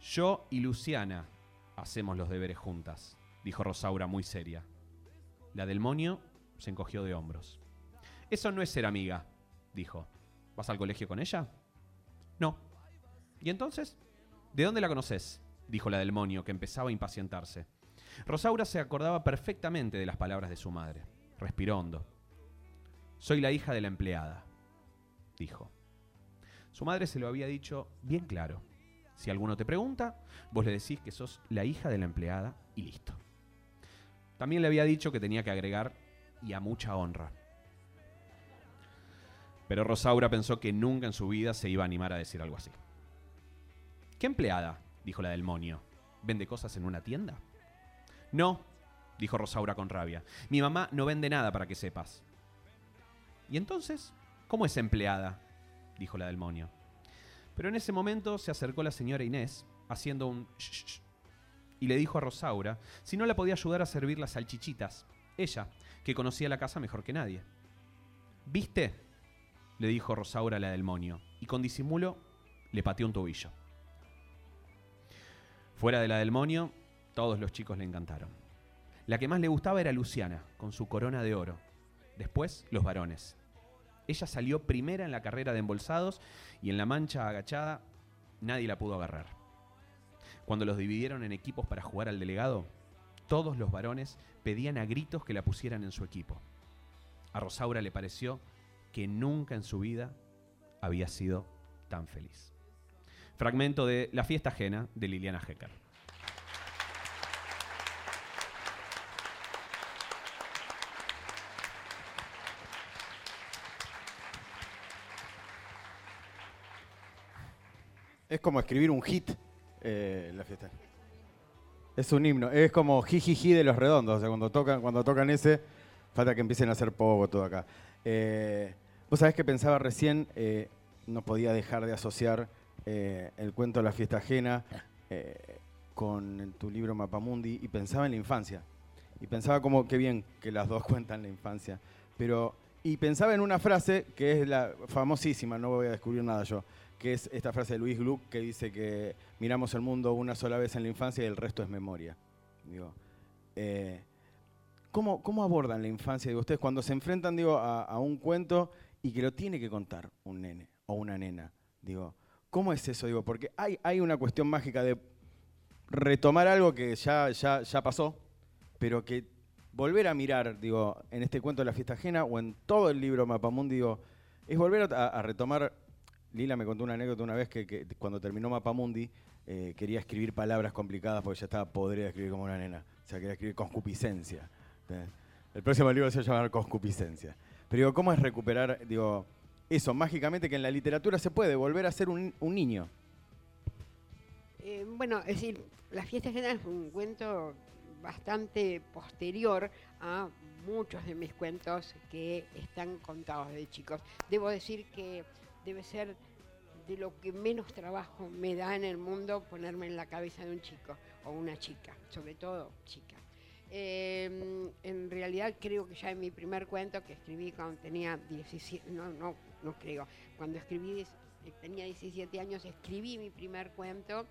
Yo y Luciana hacemos los deberes juntas, dijo Rosaura muy seria. La del monio se encogió de hombros. Eso no es ser amiga, dijo. ¿Vas al colegio con ella? No. ¿Y entonces? ¿De dónde la conoces? dijo la del monio, que empezaba a impacientarse. Rosaura se acordaba perfectamente de las palabras de su madre. Respiró hondo. Soy la hija de la empleada, dijo. Su madre se lo había dicho bien claro. Si alguno te pregunta, vos le decís que sos la hija de la empleada y listo. También le había dicho que tenía que agregar y a mucha honra. Pero Rosaura pensó que nunca en su vida se iba a animar a decir algo así. ¿Qué empleada? dijo la del monio. ¿Vende cosas en una tienda? No, dijo Rosaura con rabia. Mi mamá no vende nada para que sepas. ¿Y entonces? ¿Cómo es empleada? dijo la del monio. Pero en ese momento se acercó la señora Inés, haciendo un shh, y le dijo a Rosaura si no la podía ayudar a servir las salchichitas, ella, que conocía la casa mejor que nadie. ¿Viste? le dijo Rosaura a la del monio, y con disimulo le pateó un tobillo. Fuera de la del monio, todos los chicos le encantaron. La que más le gustaba era Luciana, con su corona de oro. Después, los varones. Ella salió primera en la carrera de embolsados y en la mancha agachada nadie la pudo agarrar. Cuando los dividieron en equipos para jugar al delegado, todos los varones pedían a gritos que la pusieran en su equipo. A Rosaura le pareció que nunca en su vida había sido tan feliz. Fragmento de La fiesta ajena de Liliana Hecker. Es como escribir un hit eh, la fiesta. Es un himno. Es como jijiji de los redondos. O sea, cuando tocan, cuando tocan ese, falta que empiecen a hacer poco todo acá. Eh, Vos sabés que pensaba recién, eh, no podía dejar de asociar eh, el cuento de la fiesta ajena con tu libro Mapamundi y pensaba en la infancia. Y pensaba como qué bien que las dos cuentan la infancia. Pero, y pensaba en una frase que es la famosísima, no voy a descubrir nada yo, que es esta frase de Luis Gluck que dice que miramos el mundo una sola vez en la infancia y el resto es memoria. Digo, ¿cómo, ¿cómo, abordan la infancia de ustedes cuando se enfrentan digo, a, un cuento y que lo tiene que contar un nene o una nena. Digo, ¿cómo es eso? Digo, porque hay, hay una cuestión mágica de retomar algo que ya, ya, ya pasó, pero que volver a mirar, digo, en este cuento de la fiesta ajena o en todo el libro Mapamundi, digo, es volver a retomar. Lila me contó una anécdota una vez que, cuando terminó Mapamundi eh, quería escribir palabras complicadas porque ya estaba podrida escribir como una nena. O sea, quería escribir concupiscencia. El próximo libro se va a llamar Concupiscencia. Pero digo, ¿cómo es recuperar, digo, eso mágicamente que en la literatura se puede volver a ser un, niño? Eh, bueno, es decir, La fiesta general es un cuento bastante posterior a muchos de mis cuentos que están contados de chicos. Debo decir que debe ser de lo que menos trabajo me da en el mundo ponerme en la cabeza de un chico o una chica, sobre todo chica. Eh, en realidad creo que ya en mi primer cuento que escribí cuando tenía 17, no, no, no creo, cuando escribí, tenía 17 años, escribí mi primer cuento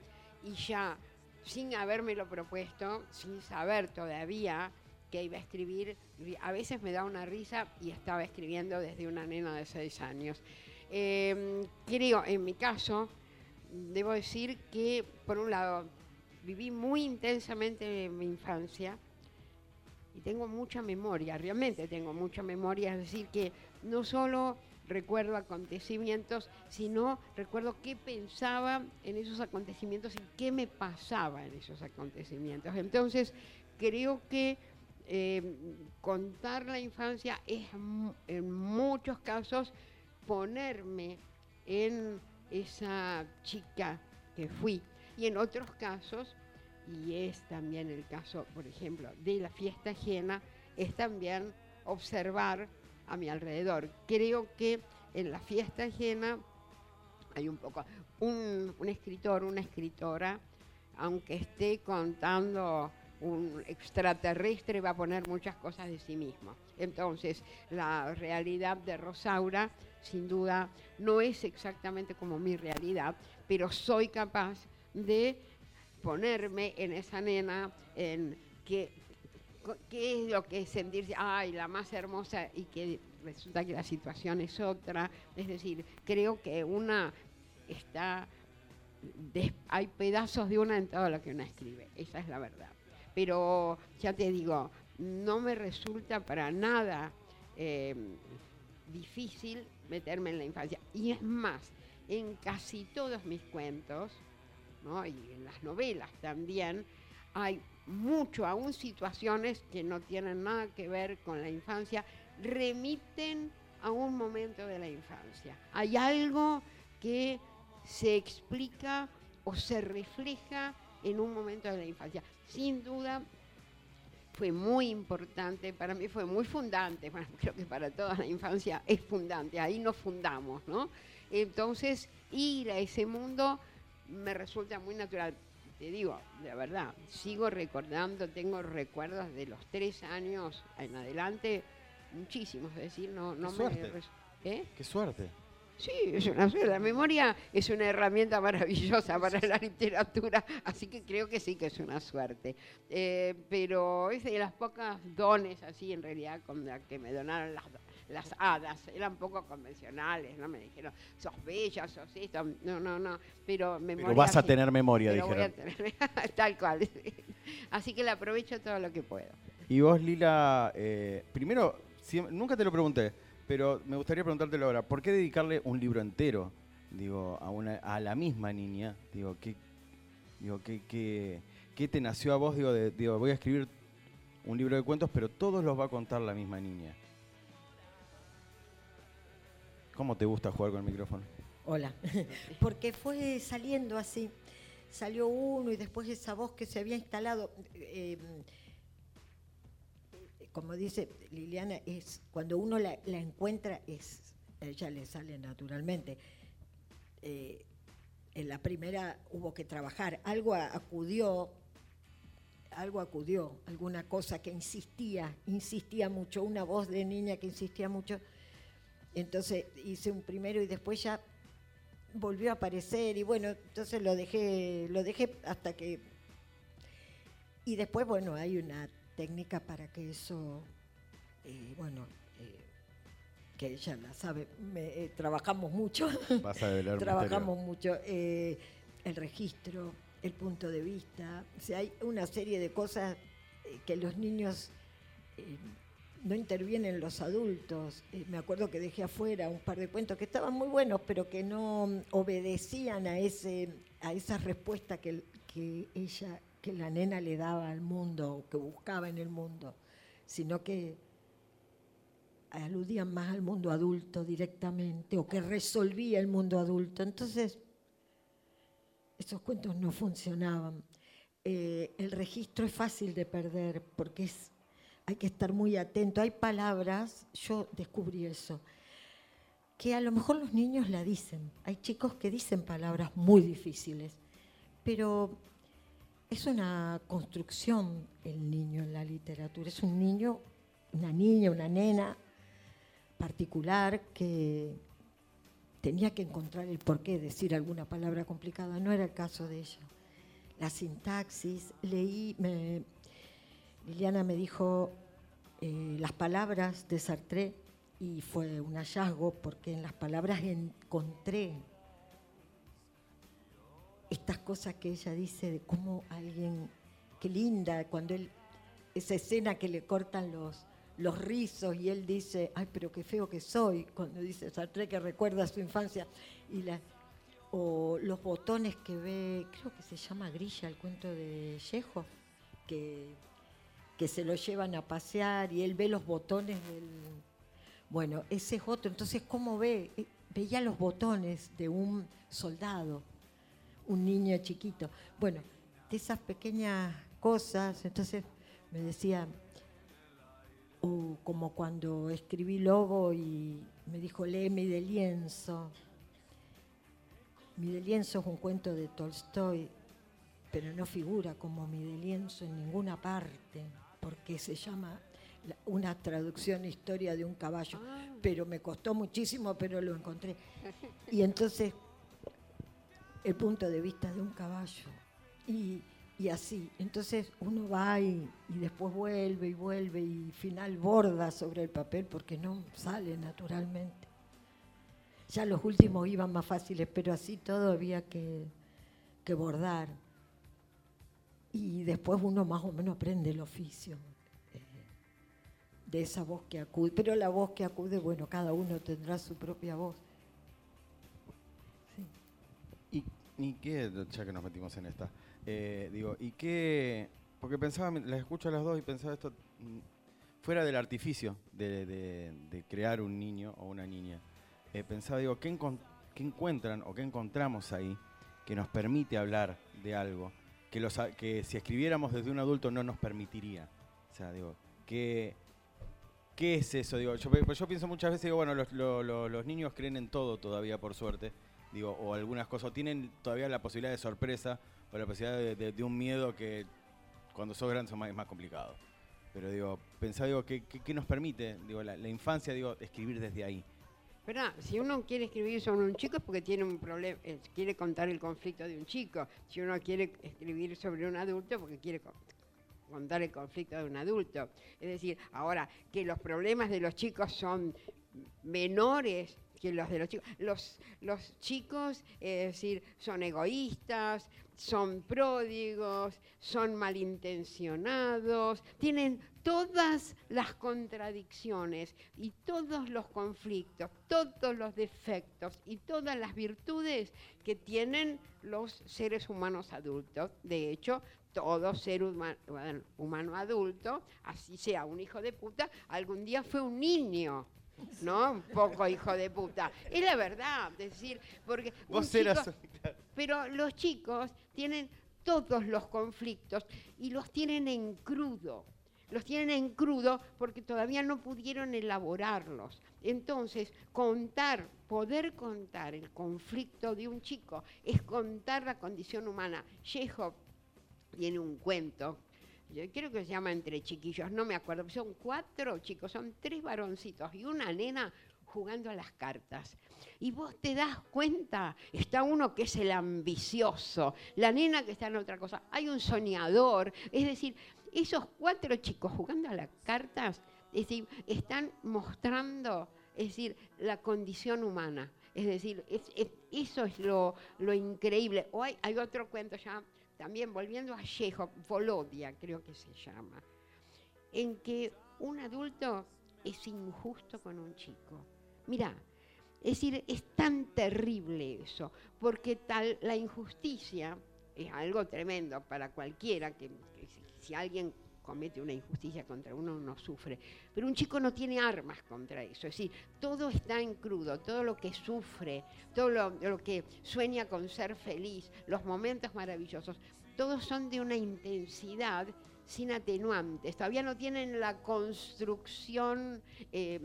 y ya sin habérmelo propuesto, sin saber todavía que iba a escribir, a veces me da una risa y estaba escribiendo desde una nena de 6 años. Creo, en mi caso, debo decir que, por un lado, viví muy intensamente mi infancia, y tengo mucha memoria, realmente tengo mucha memoria, es decir, que no solo recuerdo acontecimientos, sino recuerdo qué pensaba en esos acontecimientos y qué me pasaba en esos acontecimientos. Entonces, creo que eh, contar la infancia es en muchos casos ponerme en esa chica que fui y en otros casos y es también el caso, por ejemplo, de la fiesta ajena, es también observar a mi alrededor. Creo que en la fiesta ajena hay un poco, un, escritor, una escritora, aunque esté contando un extraterrestre, va a poner muchas cosas de sí mismo. Entonces, la realidad de Rosaura, sin duda, no es exactamente como mi realidad, pero soy capaz de ponerme en esa nena, en qué, qué es lo que es sentirse, ay, la más hermosa y que resulta que la situación es otra. Es decir, creo que una está, hay pedazos de una en todo lo que una escribe, esa es la verdad. Pero ya te digo, no me resulta para nada eh, difícil meterme en la infancia. Y es más, en casi todos mis cuentos, y en las novelas también, hay mucho, aún situaciones que no tienen nada que ver con la infancia, remiten a un momento de la infancia. Hay algo que se explica o se refleja en un momento de la infancia. Sin duda, fue muy importante, para mí fue muy fundante, bueno, creo que para toda la infancia es fundante, ahí nos fundamos, ¿no? Entonces, ir a ese mundo me resulta muy natural. Te digo, de verdad, sigo recordando, tengo recuerdos de los tres años en adelante, muchísimos, es decir, no, no Qué me... suerte. ¿Eh? Qué suerte. Sí, es una la memoria es una herramienta maravillosa para la literatura, así que creo que sí que es una suerte. Eh, pero es de las pocas dones así en realidad con las que me donaron las, las hadas, eran poco convencionales, no me dijeron, sos bella, sos esto, no, no, no, pero memoria Pero vas a sí. tener memoria, Pero voy a dijeron. tener- tal cual. Así que la aprovecho todo lo que puedo. Y vos, Lila, eh, primero, nunca te lo pregunté, pero me gustaría preguntártelo ahora. ¿Por qué dedicarle un libro entero, digo, a, una, a la misma niña? Digo, ¿qué, digo, qué, qué- qué te nació a vos? Digo, digo, voy a escribir un libro de cuentos, pero todos los va a contar la misma niña. ¿Cómo te gusta jugar con el micrófono? Hola. Porque fue saliendo así. Salió uno y después esa voz que se había instalado. eh, como dice Liliana, es cuando uno la, encuentra, es ella le sale naturalmente. Eh, en la primera hubo que trabajar. Algo acudió, algo acudió, alguna cosa que insistía, insistía mucho, una voz de niña que insistía mucho. Entonces hice un primero y después ya volvió a aparecer y bueno, entonces lo dejé, lo dejé hasta que y después bueno hay una técnica para que eso, eh, bueno, eh, que ella la sabe, me- eh, trabajamos mucho, Vas a trabajamos mucho el registro, el punto de vista, o sea, hay una serie de cosas que los niños no intervienen los adultos. Eh, me acuerdo que dejé afuera un par de cuentos que estaban muy buenos, pero que no obedecían a ese a esa respuesta que, que ella, que la nena le daba al mundo, o que buscaba en el mundo, sino que aludían más al mundo adulto directamente, o que resolvía el mundo adulto. Entonces, esos cuentos no funcionaban. Eh, el registro es fácil de perder porque es, hay que estar muy atento. Hay palabras, yo descubrí eso, que a lo mejor los niños la dicen. Hay chicos que dicen palabras muy difíciles, pero es una construcción el niño en la literatura. Es un niño, una niña, una nena particular que tenía que encontrar el porqué de decir alguna palabra complicada. No era el caso de ella. La sintaxis, leí, Liliana me dijo eh, las palabras de Sartre y fue un hallazgo porque en las palabras encontré estas cosas que ella dice de cómo alguien, qué linda, cuando él, esa escena que le cortan los, los rizos y él dice, ay, pero qué feo que soy, cuando dice Sartre que recuerda su infancia, y la, o los botones que ve, creo que se llama Grilla, el cuento de Chekhov, que, que se lo llevan a pasear y él ve los botones del... Bueno, ese es otro. Entonces, ¿cómo ve? Eh, Veía los botones de un soldado, un niño chiquito. Bueno, de esas pequeñas cosas, entonces me decía, o como cuando escribí Lobo y me dijo, léeme de lienzo. Mi de lienzo es un cuento de Tolstoy, pero no figura como mi de lienzo en ninguna parte, porque se llama la- una traducción historia de un caballo. Pero me costó muchísimo, pero lo encontré. Y entonces, el punto de vista de un caballo. Y, y así. Entonces uno va y, y después vuelve y vuelve y final borda sobre el papel porque no sale naturalmente. Ya los últimos iban más fáciles, pero así todo había que, que bordar. Y después uno más o menos aprende el oficio eh, de esa voz que acude. Pero la voz que acude, bueno, cada uno tendrá su propia voz. ¿Y, qué, ya que nos metimos en esta, eh, digo, y qué, porque pensaba, las escucho a las dos y pensaba esto, mm, fuera del artificio de, de- de crear un niño o una niña, eh, pensaba, digo, ¿qué, encon- qué encuentran o qué encontramos ahí que nos permite hablar de algo que, los, que si escribiéramos desde un adulto no nos permitiría? O sea, digo, ¿qué, qué es eso? Digo, yo, pues yo pienso muchas veces, digo, bueno, los, lo- lo- los niños creen en todo todavía, por suerte, digo, o algunas cosas, o tienen todavía la posibilidad de sorpresa o la posibilidad de, un miedo que cuando sos grande es más complicado. Pero digo, pensaba, digo, ¿qué, nos permite? Digo, la, infancia, digo, escribir desde ahí. Pero si uno quiere escribir sobre un chico es porque tiene un problema, eh, quiere contar el conflicto de un chico. Si uno quiere escribir sobre un adulto, porque quiere con- contar el conflicto de un adulto. Es decir, ahora que los problemas de los chicos son menores que los de los chicos. Los, los chicos, es decir, son egoístas, son pródigos, son malintencionados, tienen todas las contradicciones y todos los conflictos, todos los defectos y todas las virtudes que tienen los seres humanos adultos. De hecho, todo ser humano adulto, así sea un hijo de puta, algún día fue un niño. ¿No? Un poco hijo de puta. Es la verdad, es decir, porque Vos eras... chico- pero los chicos tienen todos los conflictos y los tienen en crudo. Los tienen en crudo porque todavía no pudieron elaborarlos. Entonces, contar, poder contar el conflicto de un chico es contar la condición humana. Chekhov tiene un cuento, yo creo que se llama Entre Chiquillos, no me acuerdo, son cuatro chicos, son tres varoncitos y una nena jugando a las cartas. Y vos te das cuenta, está uno que es el ambicioso, la nena que está en otra cosa, hay un soñador, es decir, esos cuatro chicos jugando a las cartas, es decir, están mostrando, es decir, la condición humana. Es decir, es- es- eso es lo, lo increíble. O hay otro cuento ya, también volviendo a Chekhov, Volodia creo que se llama, en que un adulto es injusto con un chico. Mira, es decir, es tan terrible eso, porque tal la injusticia es algo tremendo para cualquiera que, si alguien comete una injusticia contra uno, uno sufre. Pero un chico no tiene armas contra eso. Es decir, todo está en crudo, todo lo que sufre, todo lo, lo que sueña con ser feliz, los momentos maravillosos, todos son de una intensidad sin atenuantes. Todavía no tienen la construcción eh,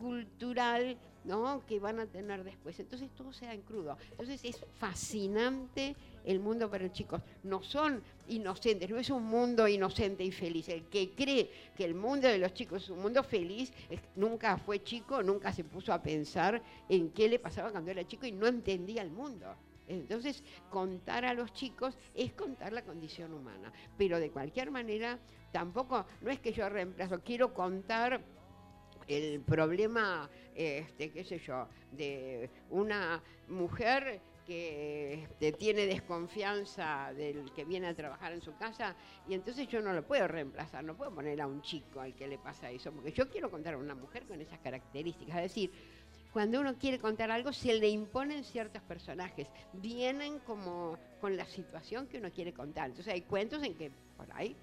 cultural ¿no? que van a tener después. Entonces todo se da en crudo. Entonces es fascinante el mundo para los chicos. No son inocentes, no es un mundo inocente y feliz. El que cree que el mundo de los chicos es un mundo feliz, nunca fue chico, nunca se puso a pensar en qué le pasaba cuando era chico y no entendía el mundo. Entonces, contar a los chicos es contar la condición humana. Pero de cualquier manera, tampoco, no es que yo reemplazo, quiero contar el problema, este, qué sé yo, de una mujer que este, tiene desconfianza del que viene a trabajar en su casa y entonces yo no lo puedo reemplazar, no puedo poner a un chico al que le pasa eso, porque yo quiero contar a una mujer con esas características, es decir, cuando uno quiere contar algo se le imponen ciertos personajes, vienen como con la situación que uno quiere contar, entonces hay cuentos en que por ahí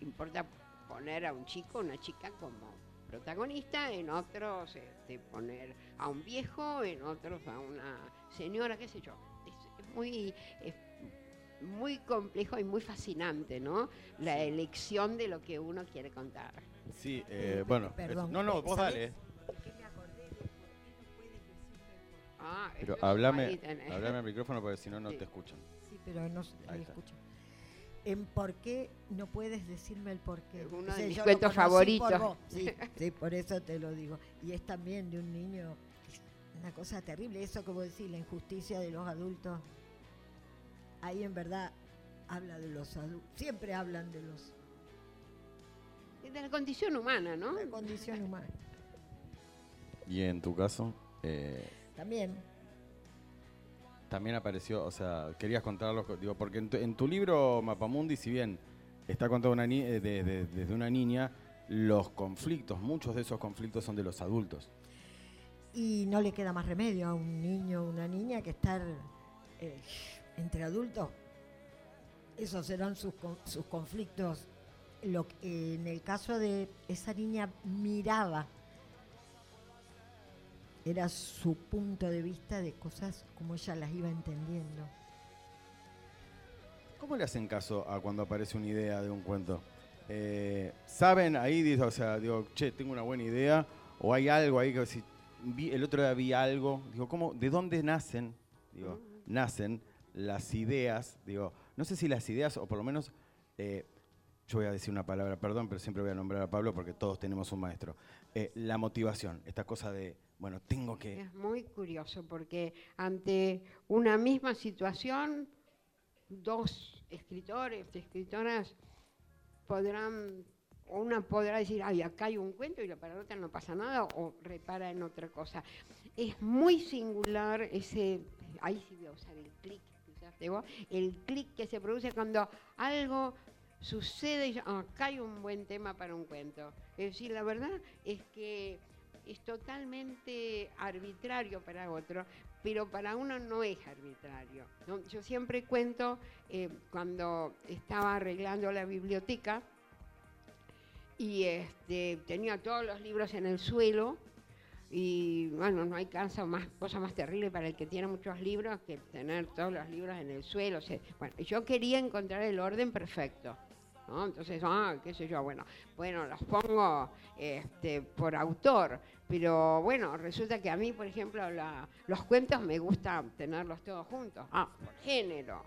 importa poner a un chico o una chica como protagonista, en otros este, poner a un viejo, en otros a una señora, qué sé yo. Es, es muy, es muy complejo y muy fascinante, ¿no? La elección de lo que uno quiere contar. Sí, eh, bueno. Perdón, no, no, vos dale. ¿Qué me acordé de por qué no puedes decirme Ah, Pero tenés. hablame al micrófono porque si no, no Sí. te escuchan. Sí, pero no está. escucho. En por qué no puedes decirme el por qué. Es uno O sea, de mis cuentos por favoritos. Sí, sí, por eso te lo digo. Y es también de un niño, una cosa terrible, eso que vos decís, la injusticia de los adultos. Ahí en verdad habla de los adultos, siempre hablan de los de la condición humana, ¿no? la condición humana. Y en tu caso, eh, También, también apareció, o sea, querías contarlo, digo, porque en tu, libro Mapamundi, si bien está contado eh, de- de- desde una niña, los conflictos, muchos de esos conflictos son de los adultos. y no le queda más remedio a un niño o una niña que estar eh, entre adultos. Esos serán sus, sus conflictos en el caso de esa niña miraba, era su punto de vista de cosas como ella las iba entendiendo. ¿Cómo le hacen caso a cuando aparece una idea de un cuento? Eh, ¿Saben ahí, o sea, digo, che, tengo una buena idea? ¿O hay algo ahí que si el otro día vi algo? Digo, ¿cómo, ¿de dónde nacen? Digo, nacen las ideas, digo, no sé si las ideas o por lo menos, eh, yo voy a decir una palabra, perdón, pero siempre voy a nombrar a Pablo porque todos tenemos un maestro. Eh, la motivación, esta cosa de, bueno, tengo que... Es muy curioso porque ante una misma situación, dos escritores, escritoras podrán, una podrá decir, ay, acá hay un cuento y para la otra no pasa nada, o repara en otra cosa. Es muy singular ese, ahí sí voy a usar el clic, el clic que se produce cuando algo sucede y "Ah, acá hay un buen tema para un cuento. Es decir, la verdad es que es totalmente arbitrario para otro, pero para uno no es arbitrario. Yo siempre cuento, eh, cuando estaba arreglando la biblioteca y este, tenía todos los libros en el suelo, y bueno, no hay cosa más, cosa más terrible para el que tiene muchos libros que tener todos los libros en el suelo. bueno, yo quería encontrar el orden perfecto. Entonces, ah, qué sé yo, bueno, bueno, los pongo este, por autor, pero bueno, resulta que a mí, por ejemplo, la- los cuentos me gusta tenerlos todos juntos, ah, por género.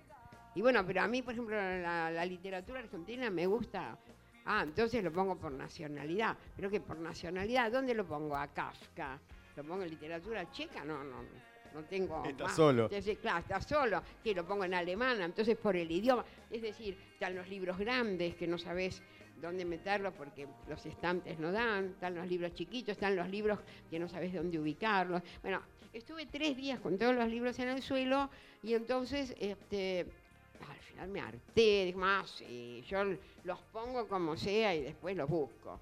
Y bueno, pero a mí, por ejemplo, la, la literatura argentina me gusta, ah, entonces lo pongo por nacionalidad, pero que por nacionalidad, ¿dónde lo pongo? A Kafka. ¿Lo pongo en literatura checa? No, no, no tengo Está más. solo. Es decir, claro, está solo, que lo pongo en alemán, entonces por el idioma. Es decir, están los libros grandes que no sabes dónde meterlos porque los estantes no dan, están los libros chiquitos, están los libros que no sabes dónde ubicarlos. Bueno, estuve tres días con todos los libros en el suelo y entonces este, al final me harté, dije, más, sí, yo los pongo como sea y después los busco.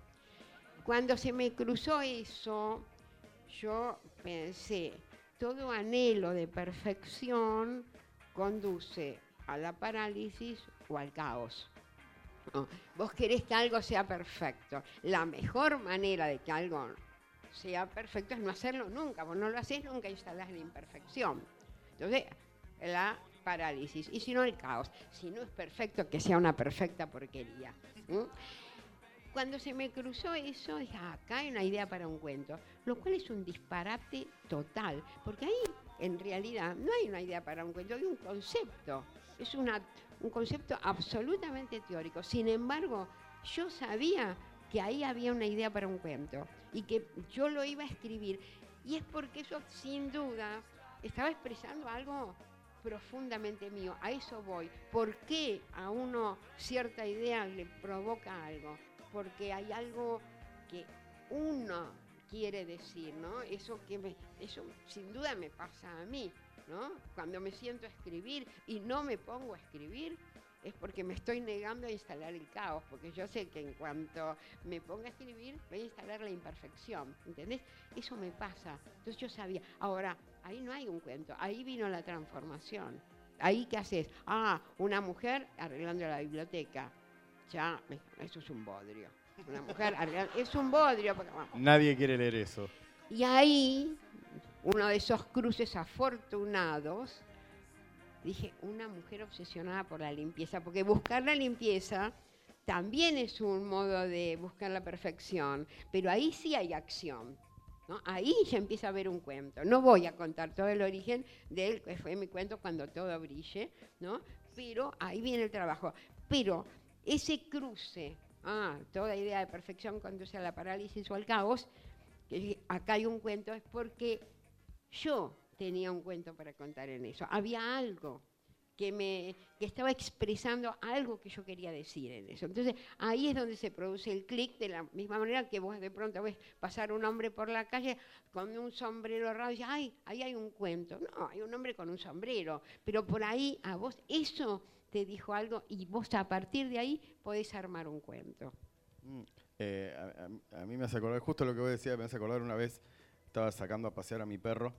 Cuando se me cruzó eso, yo pensé, todo anhelo de perfección conduce a la parálisis o al caos. Vos querés que algo sea perfecto. La mejor manera de que algo sea perfecto es no hacerlo nunca. Vos no lo haces nunca, instalás la imperfección. Entonces, la parálisis. Y si no, el caos. Si no es perfecto, que sea una perfecta porquería. Cuando se me cruzó eso, dije, "Ah, acá hay una idea para un cuento, lo cual es un disparate total, porque ahí en realidad no hay una idea para un cuento, hay un concepto, es una, un concepto absolutamente teórico. Sin embargo, yo sabía que ahí había una idea para un cuento y que yo lo iba a escribir, y es porque eso sin duda estaba expresando algo profundamente mío. A eso voy. ¿Por qué a uno cierta idea le provoca algo? Porque hay algo que uno quiere decir, ¿no? Eso que eso sin duda me pasa a mí, ¿no? Cuando me siento a escribir y no me pongo a escribir, es porque me estoy negando a instalar el caos, porque yo sé que en cuanto me ponga a escribir, voy a instalar la imperfección, ¿entendés? Eso me pasa. Entonces yo sabía, ahora, ahí no hay un cuento, ahí vino la transformación. Ahí qué haces? Ah, una mujer arreglando la biblioteca. Ya, eso es un bodrio. Una mujer arreglando, es un bodrio. porque, bueno, Nadie quiere leer eso. y ahí, uno de esos cruces afortunados, dije, una mujer obsesionada por la limpieza, porque buscar la limpieza también es un modo de buscar la perfección, pero ahí sí hay acción. ¿no? Ahí ya empieza a haber un cuento. No voy a contar todo el origen de él, que fue mi cuento cuando todo brille, ¿no? pero ahí viene el trabajo. Pero ese cruce, ah, toda idea de perfección conduce a la parálisis o al caos, que acá hay un cuento, es porque yo tenía un cuento para contar en eso. Había algo que me que estaba expresando algo que yo quería decir en eso. Entonces, ahí es donde se produce el clic de la misma manera que vos de pronto ves pasar un hombre por la calle con un sombrero raro y ay, ahí hay un cuento. No, hay un hombre con un sombrero, pero por ahí a vos eso te dijo algo y vos a partir de ahí podés armar un cuento. Mm, eh, a- a mí me hace acordar, justo lo que vos decías, me hace acordar una vez, estaba sacando a pasear a mi perro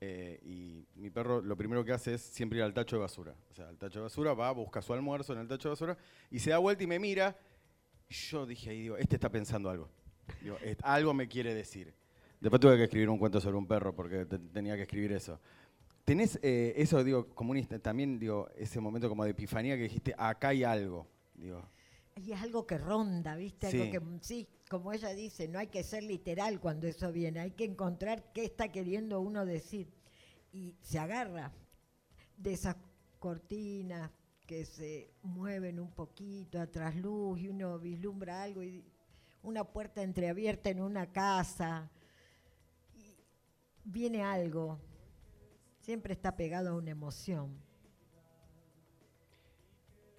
eh, y mi perro lo primero que hace es siempre ir al tacho de basura. O sea, al tacho de basura va, busca su almuerzo en el tacho de basura y se da vuelta y me mira Yo dije ahí, digo, este está pensando algo. Digo, "Est- algo me quiere decir. Después tuve que escribir un cuento sobre un perro porque te- tenía que escribir eso. ¿Tenés eh, eso, digo, como un inst- también, digo, ese momento como de epifanía que dijiste, acá hay algo? Digo, Y es algo que ronda, ¿viste? Sí. Algo que, sí, como ella dice, no hay que ser literal cuando eso viene, hay que encontrar qué está queriendo uno decir. Y se agarra de esas cortinas que se mueven un poquito a trasluz y uno vislumbra algo y una puerta entreabierta en una casa. Y viene algo, siempre está pegado a una emoción.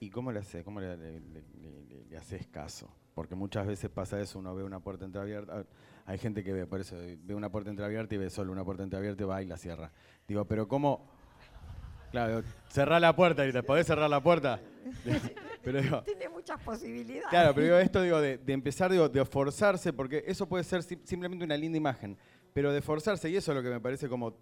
¿Y cómo le haces? ¿Cómo le, haces caso? Porque muchas veces pasa eso, uno ve una puerta entreabierta. Hay gente que ve, por eso, ve una puerta entreabierta y ve solo una puerta entreabierta y va y la cierra. Digo, pero ¿cómo? Claro, cerrar la puerta y te podés cerrar la puerta. pero digo, Tiene muchas posibilidades. Claro, pero digo, esto digo, de, de empezar digo, de forzarse, porque eso puede ser sim- simplemente una linda imagen, pero de forzarse, y eso es lo que me parece como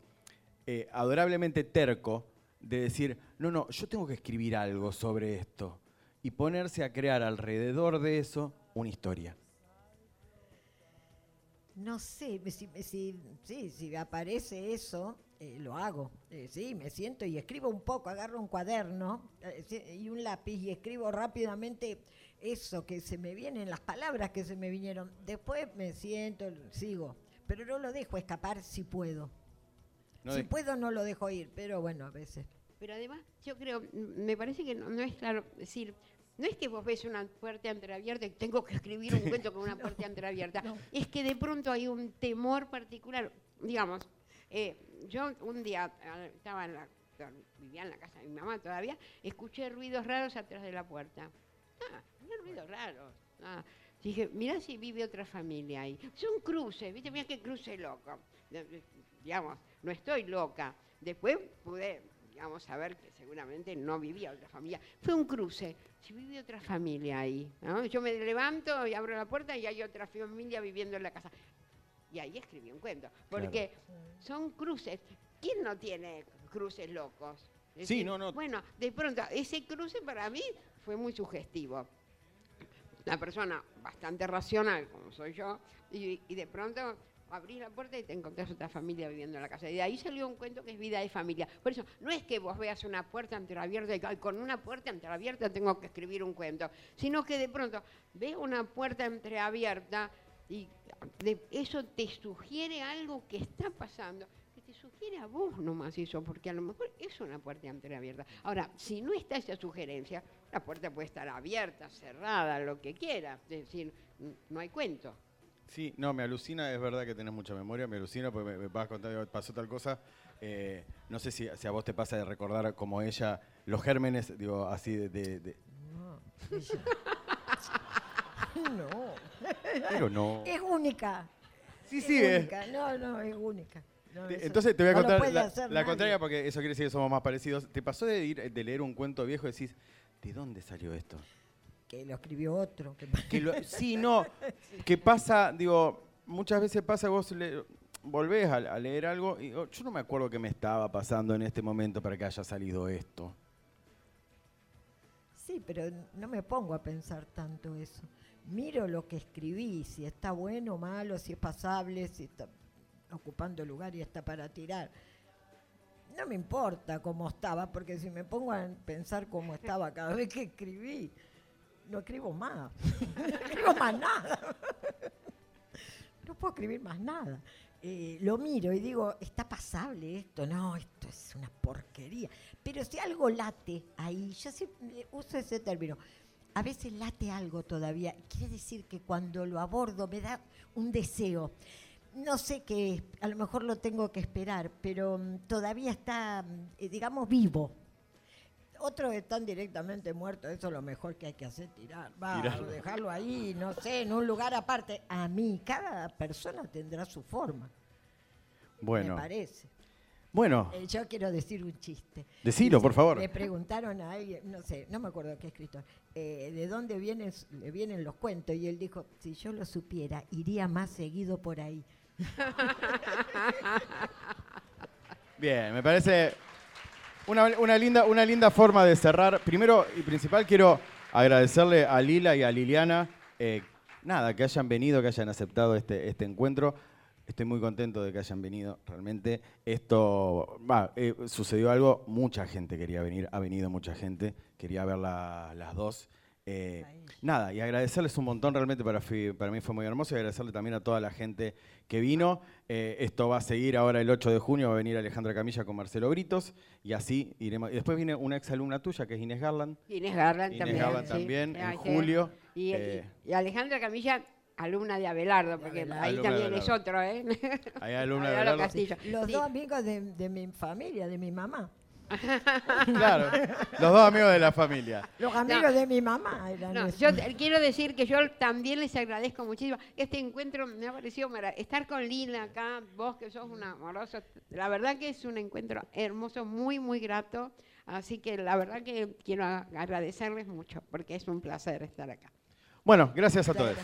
eh, adorablemente terco, de decir, no, no, yo tengo que escribir algo sobre esto, y ponerse a crear alrededor de eso una historia. No sé, si, me- si, sí, si aparece eso, eh, lo hago. Eh, sí, me siento y escribo un poco, agarro un cuaderno eh, y un lápiz y escribo rápidamente eso que se me vienen, las palabras que se me vinieron. Después me siento, sigo, pero no lo dejo escapar si puedo. No si puedo no lo dejo ir, pero bueno, a veces. Pero además, yo creo, me parece que no, no es claro, decir, no es que vos ves una puerta entreabierta y tengo que escribir un cuento con una puerta entreabierta, no. es que de pronto hay un temor particular. Digamos, eh, yo un día estaba en la, vivía en la casa de mi mamá todavía, escuché ruidos raros atrás de la puerta. Ah, ruidos raros. Ah, dije, mirá si vive otra familia ahí. Son cruces, ¿viste? Mira qué cruce loco. De- de- Digamos, no estoy loca. Después pude, digamos, saber que seguramente no vivía otra familia. Fue un cruce. Si vive otra familia ahí. ¿no? Yo me levanto y abro la puerta y hay otra familia viviendo en la casa. Y ahí escribí un cuento. Porque son cruces. ¿Quién no tiene cruces locos? Es Sí, no, no. Bueno, de pronto, ese cruce para mí fue muy sugestivo. Una persona bastante racional, como soy yo, y, y de pronto abrís la puerta y te encontrás otra familia viviendo en la casa. Y de ahí salió un cuento que es vida de familia. Por eso, no es que vos veas una puerta entreabierta y "Ay, con una puerta entreabierta tengo que escribir un cuento, sino que de pronto ves una puerta entreabierta y de- eso te sugiere algo que está pasando, que te sugiere a vos nomás eso, porque a lo mejor es una puerta entreabierta. Ahora, si no está esa sugerencia, la puerta puede estar abierta, cerrada, lo que quiera, es decir, no hay cuento. Sí, no, me alucina, es verdad que tenés mucha memoria, me alucina porque me, me vas a contar, digo, pasó tal cosa. eh, no sé si, si a vos te pasa de recordar como ella, los gérmenes, digo, así de... de- de- No, no. pero no. Es única. Sí, es sí, eh. única. No, no, es única. No, Entonces te voy a no contar la, la contraria porque eso quiere decir que somos más parecidos. ¿Te pasó de ir de leer un cuento viejo y decís, ¿de dónde salió esto? Que lo escribió otro. que- Que lo- sí, no. Que pasa, digo, muchas veces pasa vos le- volvés a, a leer algo y oh, yo no me acuerdo qué me estaba pasando en este momento para que haya salido esto. Sí, pero no me pongo a pensar tanto eso. Miro lo que escribí, si está bueno o malo, si es pasable, si está ocupando lugar y está para tirar. No me importa cómo estaba, porque si me pongo a pensar cómo estaba cada vez que escribí, no escribo más. no escribo más nada. no puedo escribir más nada. Eh, lo miro y digo, ¿está pasable esto? No, esto es una porquería. Pero si algo late ahí, yo siempre uso ese término, a veces late algo todavía. Quiere decir que cuando lo abordo me da un deseo. No sé qué a lo mejor lo tengo que esperar, pero mm, todavía está, mm, eh, digamos, vivo. Otros están directamente muertos, eso es lo mejor que hay que hacer, tirar, va, dejarlo ahí, no sé, en un lugar aparte. A mí, cada persona tendrá su forma, Bueno, me parece. bueno, Eh, yo quiero decir un chiste. Decilo, Dice- por favor. Le preguntaron a alguien, no sé, no me acuerdo qué escritor, eh, de dónde vienen, le vienen los cuentos. Y él dijo, si yo lo supiera, iría más seguido por ahí. bien, me parece una, una linda, una linda forma de cerrar. Primero y principal quiero agradecerle a Lila y a Liliana eh, nada, que hayan venido, que hayan aceptado este, este encuentro. Estoy muy contento de que hayan venido. Realmente esto, eh, sucedió algo, mucha gente quería venir, ha venido mucha gente, quería ver la- las dos. Eh, nada, y agradecerles un montón, realmente para, para mí fue muy hermoso, y agradecerle también a toda la gente que vino. Eh, esto va a seguir ahora el 8 de junio, va a venir Alejandra Camilla con Marcelo Britos, y así iremos. Y después viene una ex alumna tuya, que es Inés Garland. Inés Garland Inés también. Garland sí. también, en Ay, julio. Y, eh, y Alejandra Camilla, alumna de Abelardo, porque Abelardo. ahí Alumna también es otro, ¿eh? Hay alumna de Abelardo. Castillo. Los Sí. dos amigos de, de mi familia, de mi mamá. Claro, los dos amigos de la familia. Los amigos de mi mamá eran No, yo quiero decir que yo también les agradezco muchísimo. Este encuentro me ha parecido mara- estar con Lila acá, vos que sos una amorosa. La verdad que es un encuentro hermoso, muy, muy grato. Así que la verdad que quiero agradecerles mucho porque es un placer estar acá. Bueno, gracias a todos.